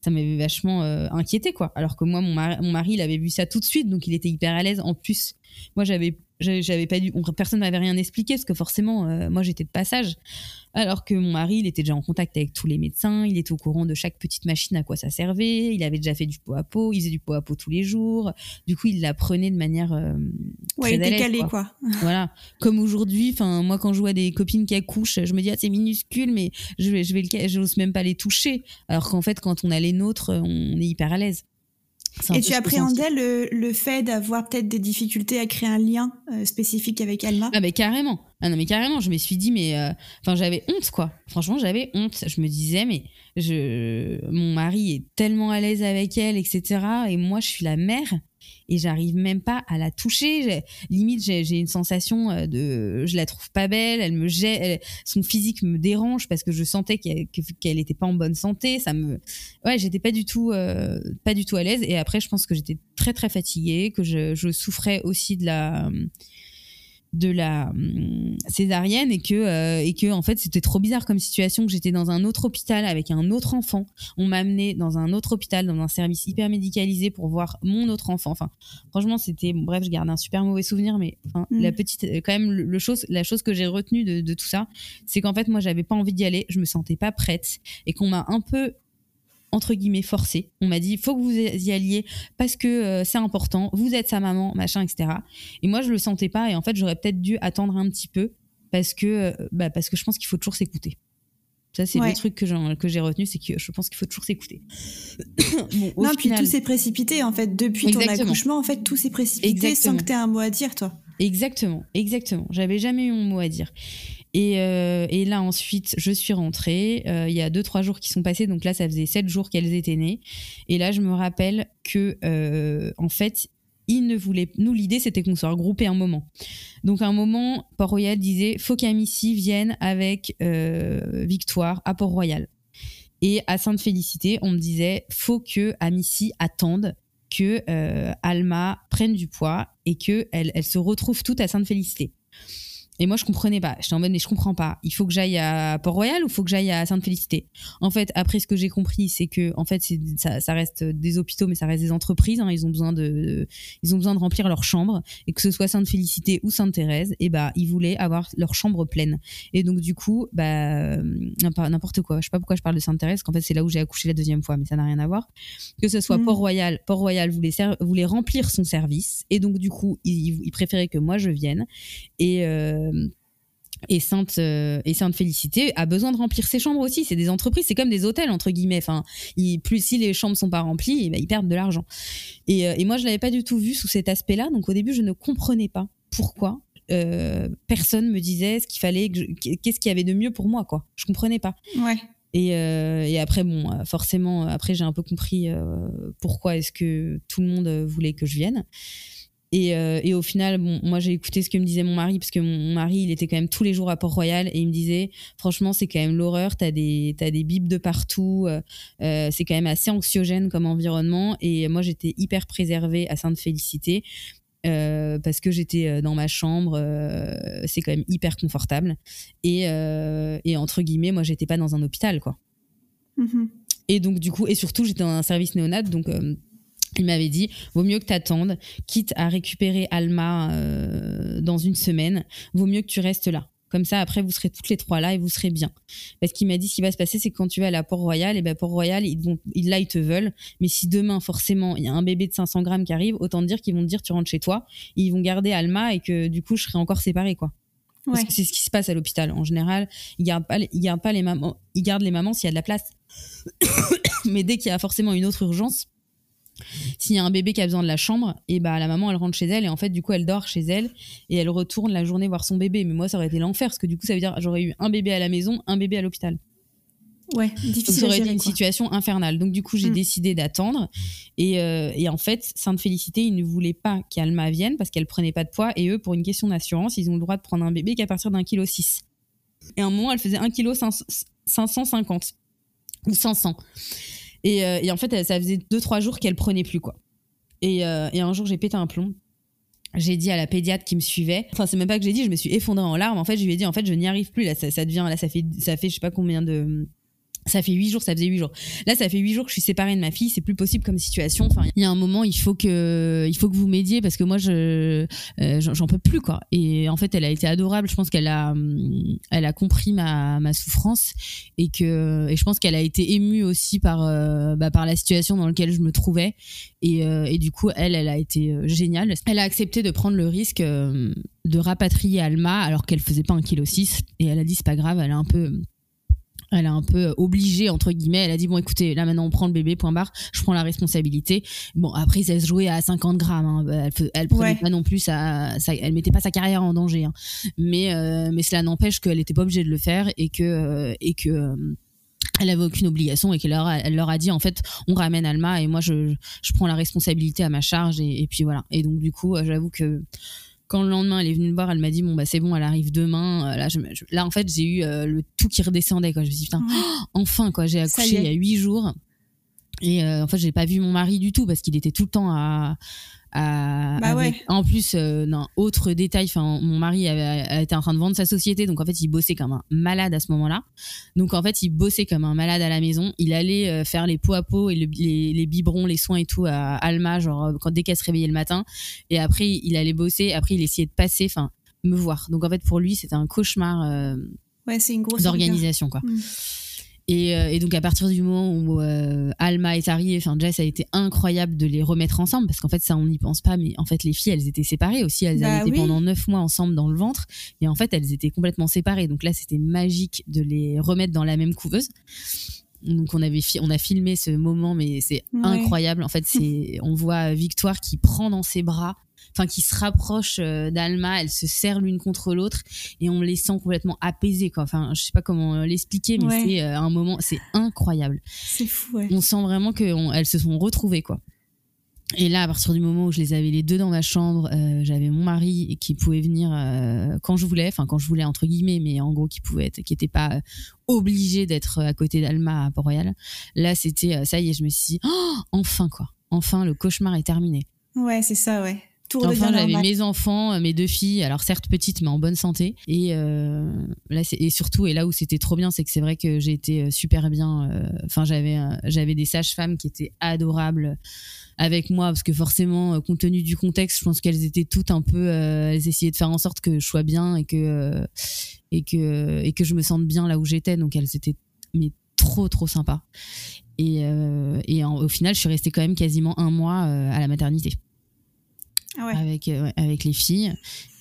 ça m'avait vachement euh, inquiété quoi alors que moi mon mari, mon mari il avait vu ça tout de suite donc il était hyper à l'aise en plus moi j'avais j'avais pas dû on- personne m'avait rien expliqué parce que forcément euh, moi j'étais de passage. Alors que mon mari il était déjà en contact avec tous les médecins il était au courant de chaque petite machine à quoi ça servait il avait déjà fait du pot à pot il faisait du pot à pot tous les jours. Du coup il l'apprenait de manière euh, Ouais, très calé, quoi. quoi. *laughs* voilà. Comme aujourd'hui enfin moi quand je vois des copines qui accouchent je me dis ah c'est minuscule mais je vais je vais le j'ose même pas les toucher. Alors qu'en fait quand on a les nôtres on est hyper à l'aise Et tu appréhendais le, le fait d'avoir peut-être des difficultés à créer un lien euh, spécifique avec Alma? Ah mais carrément. Ah non mais carrément, je me suis dit mais euh, enfin j'avais honte quoi. Franchement, j'avais honte. Je me disais mais je mon mari est tellement à l'aise avec elle etc. et moi je suis la mère et j'arrive même pas à la toucher. Limite j'ai une sensation euh, de je la trouve pas belle, elle me jette, elle- son physique me dérange parce que je sentais qu'elle que- qu'elle était pas en bonne santé, ça me ouais, j'étais pas du tout euh, pas du tout à l'aise et après je pense que j'étais très très fatiguée, que je souffrais aussi de la de la hum, césarienne et que euh, et que en fait c'était trop bizarre comme situation que j'étais dans un autre hôpital avec un autre enfant on m'a amené dans un autre hôpital dans un service hyper médicalisé pour voir mon autre enfant enfin franchement c'était bon, bref je garde un super mauvais souvenir mais Mm. la petite euh, quand même le, le chose la chose que j'ai retenue de, de tout ça c'est qu'en fait moi j'avais pas envie d'y aller je me sentais pas prête et qu'on m'a un peu entre guillemets forcé on m'a dit il faut que vous y alliez parce que euh, c'est important vous êtes sa maman machin etc et moi je le sentais pas et en fait j'aurais peut-être dû attendre un petit peu parce que euh, bah, parce que je pense qu'il faut toujours s'écouter ça c'est Ouais. le truc que j'ai retenu c'est que je pense qu'il faut toujours s'écouter *coughs* bon, Non, puis tout s'est précipité en fait depuis ton accouchement. En fait, tout s'est précipité Exactement. sans que tu aies un mot à dire, toi. Exactement, exactement. J'avais jamais eu mon mot à dire. Et, euh, là ensuite, je suis rentrée. Euh, il y a deux trois jours qui sont passés, donc là ça faisait sept jours qu'elles étaient nées. Et là je me rappelle que euh, en fait ils ne voulaient. Nous l'idée c'était qu'on soit regroupés un moment. Donc à un moment, Port-Royal disait faut qu'Amici vienne avec Victoire à Port-Royal. Et à Sainte-Félicité, on me disait faut que Amici attende que euh, Alma prenne du poids et que elle, se retrouve toute à Sainte-Félicité. Et moi, je comprenais pas. J'étais en mode, mais je comprends pas. Il faut que j'aille à Port-Royal ou faut que j'aille à Sainte-Félicité? En fait, après, ce que j'ai compris, c'est que, en fait, ça, ça reste des hôpitaux, mais ça reste des entreprises. hein. Ils ont besoin de, ils ont besoin de remplir leur chambre. Et que ce soit Sainte-Félicité ou Sainte-Thérèse, et bah, ils voulaient avoir leur chambre pleine. Et donc, du coup, bah, n'importe quoi. Je sais pas pourquoi je parle de Sainte-Thérèse, qu'en fait, c'est là où j'ai accouché la deuxième fois, mais ça n'a rien à voir. Que ce soit Mhm. Port-Royal, Port-Royal voulait, remplir son service. Et donc, du coup, il, il préférait que moi je vienne. Et, euh, et Sainte euh, et Sainte Félicité a besoin de remplir ses chambres aussi. C'est des entreprises, c'est comme des hôtels entre guillemets. Enfin, ils- plus si les chambres sont pas remplies, eh ben, ils perdent de l'argent. Et, euh, et moi, je l'avais pas du tout vu sous cet aspect-là. Donc au début, je ne comprenais pas pourquoi euh, personne me disait ce qu'il fallait, qu'est-ce qu'il y avait de mieux pour moi, quoi. Je comprenais pas. Ouais. Et, euh, et après, bon, euh, forcément, euh, après, j'ai un peu compris euh, pourquoi est-ce que tout le monde euh, voulait que je vienne. Et, euh, et au final, bon, moi, j'ai écouté ce que me disait mon mari, parce que mon, mari, il était quand même tous les jours à Port-Royal, et il me disait, franchement, c'est quand même l'horreur, t'as des, t'as des bips de partout, euh, euh, c'est quand même assez anxiogène comme environnement. Et moi, j'étais hyper préservée à Sainte-Félicité. euh, parce que j'étais dans ma chambre, c'est quand même hyper confortable. Et, et entre guillemets, moi, j'étais pas dans un hôpital, quoi. Mhm. Et donc, du coup, et surtout, j'étais dans un service néonat, donc. Il m'avait dit, vaut mieux que t'attendes, quitte à récupérer Alma euh, dans une semaine, vaut mieux que tu restes là. Comme ça, après, vous serez toutes les trois là et vous serez bien. Parce qu'il m'a dit, ce qui va se passer, c'est que quand tu vas à la Port-Royal, et ben Port-Royal, ils vont, ils- là, ils te veulent. Mais si demain, forcément, il y a un bébé de 500 grammes qui arrive, autant te dire qu'ils vont te dire, tu rentres chez toi. Ils vont garder Alma et que du coup, je serai encore séparée, quoi. Parce Ouais. que c'est ce qui se passe à l'hôpital. En général, ils gardent pas, ils gardent pas les mamans, ils gardent les mamans s'il y a de la place. *coughs* Mais dès qu'il y a forcément une autre urgence, s'il y a un bébé qui a besoin de la chambre, et bah la maman elle rentre chez elle et en fait du coup elle dort chez elle et elle retourne la journée voir son bébé. Mais moi ça aurait été l'enfer parce que du coup ça veut dire j'aurais eu un bébé à la maison, un bébé à l'hôpital. Ouais, Donc difficile ça à aurait été une quoi. situation infernale. Donc du coup j'ai Mm. décidé d'attendre et, euh, et en fait Sainte Félicité ils ne voulaient pas qu'Alma vienne parce qu'elle prenait pas de poids et eux pour une question d'assurance ils ont le droit de prendre un bébé qu'à partir d'un kilo 6. Et à un moment elle faisait 1 kilo 550 ou 500. Et, euh, et en fait, ça faisait 2-3 jours qu'elle prenait plus, quoi. Et, euh, et un jour, j'ai pété un plomb. J'ai dit à la pédiatre qui me suivait, enfin, c'est même pas que j'ai dit, je me suis effondrée en larmes. En fait, je lui ai dit, en fait, je n'y arrive plus. Là, ça, ça devient, là, ça fait, ça fait, je sais pas combien de. Ça fait huit jours, ça faisait huit jours. Là, ça fait huit jours que je suis séparée de ma fille, c'est plus possible comme situation. Enfin, il y a un moment, il faut que, il faut que vous m'aidiez parce que moi, je, euh, j'en peux plus, quoi. Et en fait, elle a été adorable. Je pense qu'elle a, hum, elle a compris ma, ma souffrance et que, et je pense qu'elle a été émue aussi par, euh, bah, par la situation dans laquelle je me trouvais. Et, euh, et du coup, elle, elle a été géniale. Elle a accepté de prendre le risque de rapatrier Alma alors qu'elle faisait pas un kilo 6 et elle a dit c'est pas grave, elle a un peu elle a un peu obligé entre guillemets elle a dit bon écoutez là maintenant on prend le bébé point barre je prends la responsabilité bon après ça se jouait à 50 grammes hein. elle, elle prenait Ouais. pas non plus sa, sa- elle mettait pas sa carrière en danger hein. mais euh, mais cela n'empêche qu'elle était pas obligée de le faire et que euh, et que euh, elle avait aucune obligation et qu'elle leur a, elle leur a dit en fait on ramène Alma et moi je, je prends la responsabilité à ma charge et, et puis voilà et donc du coup euh, j'avoue que quand le lendemain elle est venue me voir elle m'a dit bon bah c'est bon elle arrive demain. Euh, là je, là en fait j'ai eu euh, le tout qui redescendait quoi. Je me suis dit putain *gasps* enfin quoi. J'ai accouché il y a huit jours. Et euh, en fait j'ai pas vu mon mari du tout parce qu'il était tout le temps à à- Bah avec- ouais. en plus euh, non, autre détail enfin mon mari avait, été en train de vendre sa société donc en fait il bossait comme un malade à ce moment-là. Donc en fait il bossait comme un malade à la maison. Il allait euh, faire les pots à pot et le- les, les biberons les soins et tout à Alma genre euh, quand dès qu'elle se réveillait le matin. Et après il allait bosser. Après il essayait de passer enfin me voir. Donc en fait pour lui c'était un cauchemar euh, Ouais, c'est une grosse d'organisation quoi. Et, euh, et donc à partir du moment où euh, Alma est arrivée, enfin déjà ça a été incroyable de les remettre ensemble parce qu'en fait ça on n'y pense pas, mais en fait les filles elles étaient séparées aussi, elles Bah avaient été oui. pendant neuf mois ensemble dans le ventre et en fait elles étaient complètement séparées. Donc là c'était magique de les remettre dans la même couveuse. Donc on avait on a filmé ce moment mais c'est Ouais. incroyable. En fait *laughs* c'est on voit Victoire qui prend dans ses bras, enfin qui se rapproche euh, d'Alma, elles se serrent l'une contre l'autre et on les sent complètement apaisées quoi. Enfin, je sais pas comment euh, l'expliquer mais Ouais. c'est euh, un moment c'est incroyable. C'est fou, ouais. On sent vraiment qu'elles se sont retrouvées quoi. Et là, à partir du moment où je les avais les deux dans ma chambre, euh, j'avais mon mari qui pouvait venir euh, quand je voulais, enfin quand je voulais entre guillemets, mais en gros qui pouvait être, qui était pas euh, obligé d'être à côté d'Alma à Port-Royal. Là, c'était ça y est, je me suis dit, oh, enfin quoi, enfin le cauchemar est terminé. Ouais, c'est ça, ouais. Tout redevient Enfin, j'avais mes enfants, euh, mes deux filles, alors certes petites, mais en bonne santé. Et euh, là, et surtout, et là où c'était trop bien, c'est que c'est vrai que j'ai été euh, super bien. euh, Enfin, j'avais, euh, j'avais des sages-femmes qui étaient adorables avec moi, parce que forcément, compte tenu du contexte, je pense qu'elles étaient toutes un peu, euh, elles essayaient de faire en sorte que je sois bien et que et que et que je me sente bien là où j'étais. Donc elles étaient mais trop trop sympas. Et, euh, et en- au final, je suis restée quand même quasiment un mois à la maternité Ah ouais. avec, euh, avec les filles.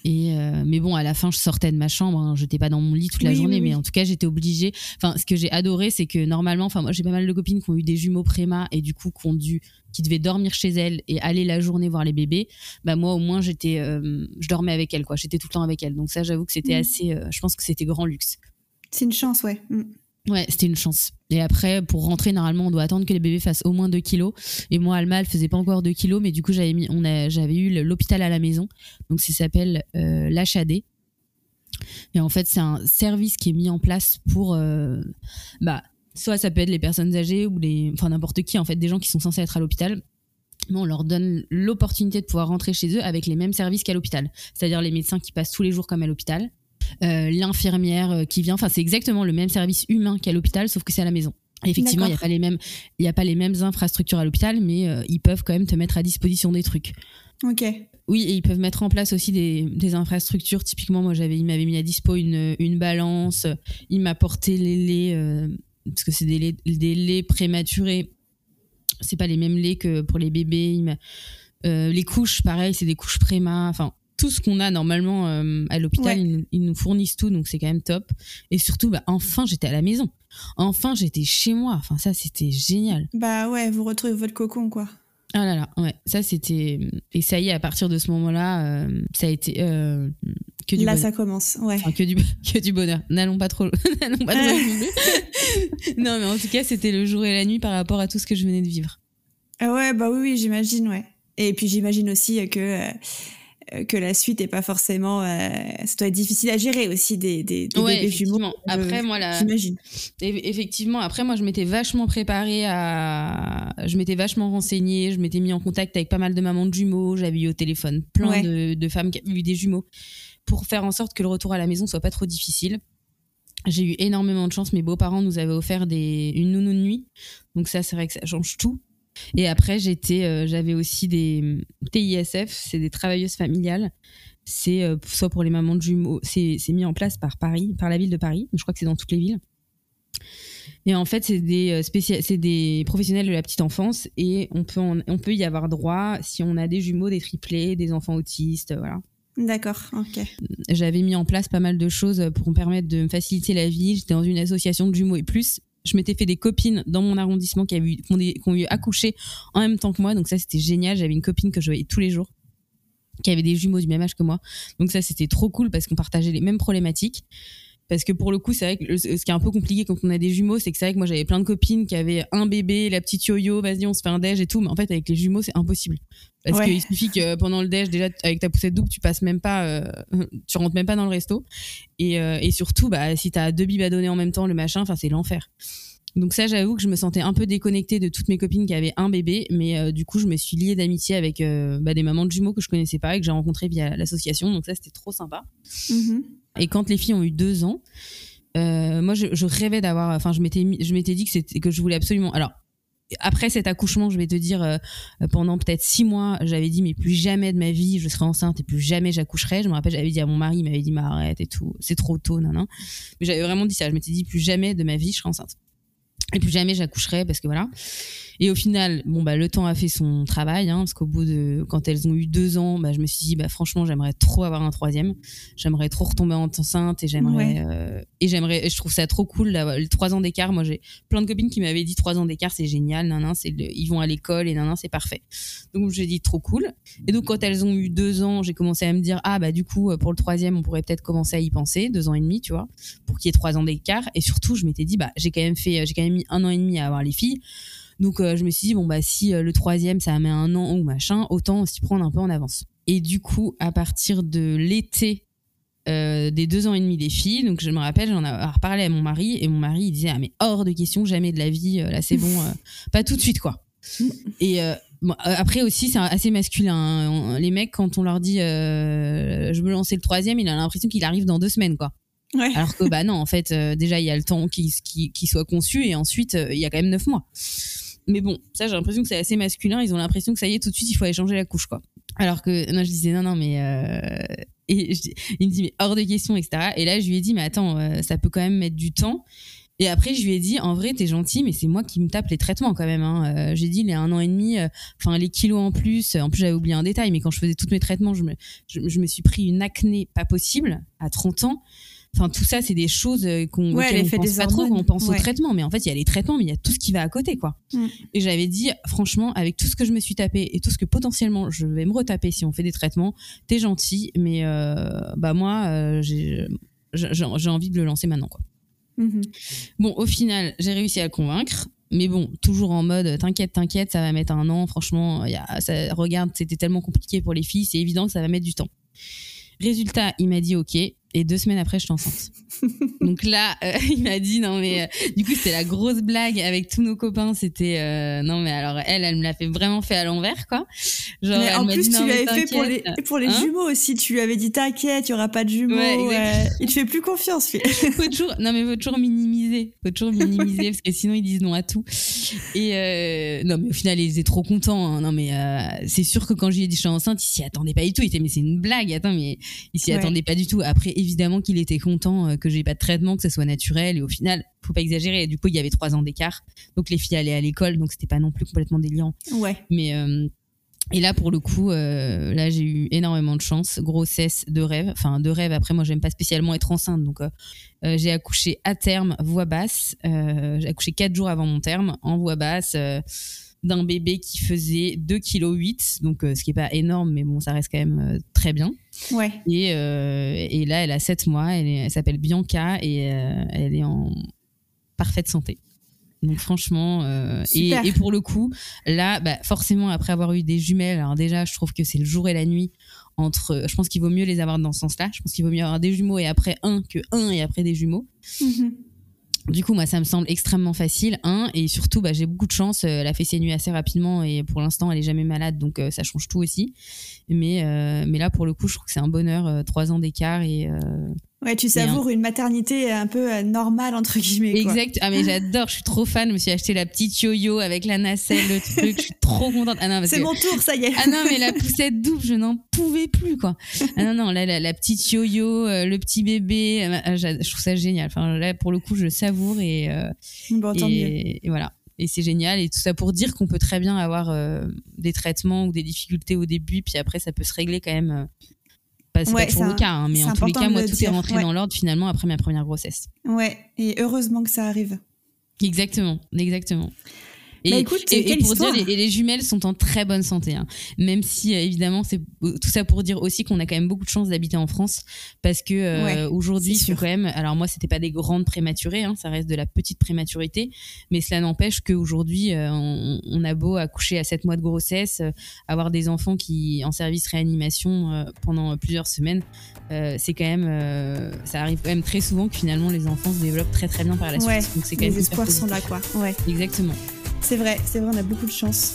Et euh, mais bon, à la fin, je sortais de ma chambre. Hein, j'étais pas dans mon lit toute la Oui, journée, oui, mais en tout cas, j'étais obligée. Enfin, ce que j'ai adoré, c'est que normalement, enfin, moi, j'ai pas mal de copines qui ont eu des jumeaux préma et du coup, qui ont dû, qui devaient dormir chez elles et aller la journée voir les bébés. Bah moi, au moins, j'étais, euh, je dormais avec elles, quoi. J'étais tout le temps avec elles. Donc ça, j'avoue que c'était Mm. assez. je pense que c'était grand luxe. C'est une chance, ouais. Mm. Ouais, c'était une chance. Et après, pour rentrer, normalement, on doit attendre que les bébés fassent au moins 2 kilos. Et moi, Alma, elle faisait pas encore 2 kilos, mais du coup, j'avais mis, on a, j'avais eu l'hôpital à la maison. Donc, ça s'appelle euh, l'HAD. Et en fait, c'est un service qui est mis en place pour, euh, bah, soit ça peut être les personnes âgées ou les, enfin, n'importe qui, en fait, des gens qui sont censés être à l'hôpital. Mais on leur donne l'opportunité de pouvoir rentrer chez eux avec les mêmes services qu'à l'hôpital. C'est-à-dire les médecins qui passent tous les jours comme à l'hôpital. Euh, l'infirmière euh, qui vient. Enfin, c'est exactement le même service humain qu'à l'hôpital, sauf que c'est à la maison. Effectivement, il n'y a pas les mêmes, il y a pas les mêmes infrastructures à l'hôpital, mais euh, ils peuvent quand même te mettre à disposition des trucs. Ok. Oui, et ils peuvent mettre en place aussi des, des infrastructures. Typiquement, moi, j'avais, il m'avait mis à dispo une, une balance. Il m'a porté les laits, euh, parce que c'est des laits, des laits prématurés. C'est pas les mêmes laits que pour les bébés. Euh, les couches, pareil, c'est des couches préma. Enfin, tout ce qu'on a normalement euh, à l'hôpital, Ouais. ils, nous- ils nous fournissent tout, donc c'est quand même top. Et surtout, bah, enfin, j'étais à la maison. Enfin, j'étais chez moi. Enfin, ça, c'était génial. Bah ouais, vous retrouvez votre cocon, quoi. Ah là là, ouais, ça c'était. Et ça y est, à partir de ce moment-là, euh, ça a été euh, que du Là, bonheur. ça commence. Ouais. Enfin, que du, *laughs* que du bonheur. N'allons pas trop. *laughs* N'allons pas trop *laughs* non, mais en tout cas, c'était le jour et la nuit par rapport à tout ce que je venais de vivre. Ah ouais, bah oui, oui, j'imagine, ouais. Et puis j'imagine aussi que, euh, que la suite est pas forcément. euh, ça doit être difficile à gérer aussi des, des, des Ouais, bébés jumeaux. Après, Euh, moi, la- J'imagine. Eff- Effectivement, après moi je m'étais vachement préparée à, je m'étais vachement renseignée, je m'étais mis en contact avec pas mal de mamans de jumeaux, j'avais eu au téléphone plein Ouais. de, de femmes qui avaient eu des jumeaux pour faire en sorte que le retour à la maison soit pas trop difficile. J'ai eu énormément de chance, mes beaux-parents nous avaient offert des, une nounou de nuit, donc ça c'est vrai que ça change tout. Et après j'étais, euh, j'avais aussi des TISF, c'est des travailleuses familiales. C'est euh, soit pour les mamans de jumeaux, c'est mis en place par Paris, par la ville de Paris, je crois que c'est dans toutes les villes. Et en fait, c'est des, euh, professionnels de la petite enfance et on peut, en- on peut y avoir droit si on a des jumeaux, des triplés, des enfants autistes, voilà. D'accord, ok. J'avais mis en place pas mal de choses pour me permettre de me faciliter la vie. J'étais dans une association de jumeaux et plus. Je m'étais fait des copines dans mon arrondissement qui, avaient ont eu accouché en même temps que moi. Donc ça, c'était génial. J'avais une copine que je voyais tous les jours qui avait des jumeaux du même âge que moi. Donc ça, c'était trop cool parce qu'on partageait les mêmes problématiques. Parce que pour le coup, c'est vrai que ce qui est un peu compliqué quand on a des jumeaux, c'est que c'est vrai que moi j'avais plein de copines qui avaient un bébé, la petite yo-yo, vas-y, on se fait un déj et tout. Mais en fait, avec les jumeaux, c'est impossible. Parce Ouais. qu'il suffit que pendant le déj, déjà, avec ta poussette double, tu passes même pas, euh, *laughs* tu rentres même pas dans le resto. Et, euh, et surtout, bah, si t'as deux bibes à donner en même temps, le machin, enfin, c'est l'enfer. Donc ça, j'avoue que je me sentais un peu déconnectée de toutes mes copines qui avaient un bébé, mais euh, du coup, je me suis liée d'amitié avec euh, bah, des mamans de jumeaux que je connaissais pas et que j'ai rencontrées via l'association. Donc ça, c'était trop sympa. Mhm. Et quand les filles ont eu deux ans, euh, moi, je, rêvais d'avoir. Enfin, je m'étais, je m'étais dit que c'était que je voulais absolument. Alors. Après cet accouchement, je vais te dire, euh, pendant peut-être six mois, j'avais dit, mais plus jamais de ma vie, je serai enceinte et plus jamais j'accoucherai. Je me rappelle, j'avais dit à mon mari, il m'avait dit, mais arrête et tout, c'est trop tôt, non, non. Mais j'avais vraiment dit ça. Je m'étais dit, plus jamais de ma vie, je serai enceinte. Et plus jamais j'accoucherai parce que voilà. Et au final, bon bah le temps a fait son travail, hein, parce qu'au bout de quand elles ont eu deux ans, bah je me suis dit bah franchement j'aimerais trop avoir un troisième, j'aimerais trop retomber enceinte et j'aimerais Ouais. euh, et j'aimerais je trouve ça trop cool le trois ans d'écart. Moi j'ai plein de copines qui m'avaient dit trois ans d'écart c'est génial, nan nan, c'est ils vont à l'école et nan nan, c'est parfait. Donc j'ai dit trop cool. Et donc quand elles ont eu deux ans, j'ai commencé à me dire ah bah du coup pour le troisième on pourrait peut-être commencer à y penser, deux ans et demi tu vois, pour qu'il y ait trois ans d'écart. Et surtout je m'étais dit bah j'ai quand même fait j'ai quand même mis un an et demi à avoir les filles. Donc euh, je me suis dit bon bah si euh, le troisième ça met un an ou machin, autant s'y prendre un peu en avance. Et du coup à partir de l'été euh, des deux ans et demi des filles, donc je me rappelle j'en ai reparlé à mon mari et mon mari il disait ah mais hors de question jamais de la vie là c'est bon *laughs* pas tout de suite quoi. Et bon, après aussi c'est assez masculin. hein. On- Les mecs quand on leur dit je veux lancer le troisième, il a l'impression qu'il arrive dans deux semaines quoi. Alors que bah non, en fait, euh, déjà il y a le temps qui qui qui soit conçu et ensuite euh, il y a quand même neuf mois. Mais bon, ça j'ai l'impression que c'est assez masculin. Ils ont l'impression que ça y est tout de suite il faut aller changer la couche quoi. Alors que non, je disais non non mais euh, et il me dit mais hors de question etc. Et là je lui ai dit mais attends ça peut quand même mettre du temps. Et après, je lui ai dit, en vrai, t'es gentil, mais c'est moi qui me tape les traitements quand même. Hein. J'ai dit, les un an et demi, enfin les kilos en plus. En plus, j'avais oublié un détail, mais quand je faisais tous mes traitements, je me, je me suis pris une acné pas possible à 30 ans. Enfin, tout ça, c'est des choses euh, qu'on Ouais, pense des pas trop on pense Ouais. aux traitements. Mais en fait, il y a les traitements, mais il y a tout ce qui va à côté, quoi. Mm. Et j'avais dit, franchement, avec tout ce que je me suis tapé et tout ce que potentiellement je vais me retaper si on fait des traitements, t'es gentil, mais euh, bah moi, euh, j'ai envie de le lancer maintenant, quoi. Mhm. Bon, au final, j'ai réussi à le convaincre. Mais bon, toujours en mode t'inquiète, t'inquiète, ça va mettre un an. Franchement, y a, ça, regarde, c'était tellement compliqué pour les filles, c'est évident que ça va mettre du temps. Résultat, il m'a dit OK. Et deux semaines après, je suis enceinte. *laughs* Donc là, euh, *laughs* il m'a dit non mais euh, du coup c'était la grosse blague avec tous nos copains. C'était euh, non mais alors elle, elle me l'a fait vraiment fait à l'envers quoi. Genre, mais en plus tu l'avais fait pour les pour les hein jumeaux aussi. Tu lui avais dit t'inquiète, il y aura pas de jumeaux. Ouais, il te fait plus confiance lui. *laughs* faut toujours non mais faut toujours minimiser, faut toujours minimiser parce que sinon ils disent non à tout. Et non mais au final ils étaient trop contents. Hein. Non mais c'est sûr que quand je lui ai dit je suis enceinte, il s'y attendait pas du tout. Il était mais c'est une blague. Attends mais il s'y attendait pas du tout. Après évidemment qu'il était content que j'ai pas de traitement, que ce soit naturel. Et au final, faut pas exagérer. Et du coup, il y avait trois ans d'écart. Donc les filles allaient à l'école, donc c'était pas non plus complètement délirant. Ouais. Mais euh, et là, pour le coup, euh, là, j'ai eu énormément de chance. Grossesse de rêve. Enfin, de rêve. Après, moi, j'aime pas spécialement être enceinte. Donc, euh, j'ai accouché à terme, voix basse. j'ai accouché quatre jours avant mon terme, en voix basse d'un bébé qui faisait 2,8 kg, donc ce qui est pas énorme, mais bon, ça reste quand même très bien. Ouais. Et, euh, et là, elle a 7 mois, elle, s'appelle Bianca et euh, elle est en parfaite santé. Donc franchement, euh, et, et, pour le coup, là, bah, forcément, après avoir eu des jumelles, alors déjà, je trouve que c'est le jour et la nuit entre. Je pense qu'il vaut mieux les avoir dans ce sens-là. Je pense qu'il vaut mieux avoir des jumeaux et après un que un et après des jumeaux. Mm-hmm. Du coup, moi, ça me semble extrêmement facile. Un, et surtout, bah, j'ai beaucoup de chance. Elle a fait ses nuits assez rapidement et pour l'instant, elle est jamais malade, donc ça change tout aussi. Mais, euh, mais là, pour le coup, je trouve que c'est un bonheur, euh, trois ans d'écart et. Euh, ouais, tu savoures une maternité un peu normale, entre guillemets. Quoi. Exact. Ah, mais j'adore, je suis trop fan. Je me suis acheté la petite yo-yo avec la nacelle, le truc. Je suis trop contente. Ah, c'est mon tour, ça y est. Ah non, mais la poussette double, je n'en pouvais plus, quoi. Ah non, non, là, la, petite yo-yo, le petit bébé, ah, je trouve ça génial. Enfin, là, pour le coup, je savoure et. bon, tant mieux. et voilà et c'est génial et tout ça pour dire qu'on peut très bien avoir euh, des traitements ou des difficultés au début puis après ça peut se régler quand même euh, pas, c'est pas toujours le cas hein, mais en tous les cas moi tout est rentré dans l'ordre finalement après ma première grossesse. Ouais et heureusement que ça arrive. Exactement exactement et, bah, écoute, et, pour dire, les, les, jumelles sont en très bonne santé. Hein. Même si, euh, évidemment, c'est tout ça pour dire aussi qu'on a quand même beaucoup de chance d'habiter en France. Parce que euh, aujourd'hui, sont quand même. Alors, moi, c'était pas des grandes prématurées, hein, ça reste de la petite prématurité. Mais cela n'empêche qu'aujourd'hui, euh, on, on, a beau accoucher à 7 mois de grossesse, avoir des enfants qui en service réanimation pendant plusieurs semaines. c'est quand même. ça arrive quand même très souvent que finalement, les enfants se développent très très bien par la suite. Donc, c'est quand les espoirs sont là, quoi. Ouais. Exactement. C'est vrai, c'est vrai, on a beaucoup de chance.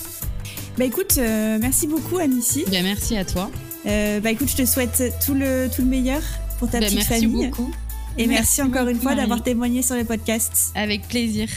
Bah écoute, euh, merci beaucoup Amici. Bah merci à toi. Euh, bah écoute, je te souhaite tout le, tout le meilleur pour ta bah, petite merci famille. Beaucoup. Et merci, encore une fois d'avoir témoigné sur les podcasts. Avec plaisir.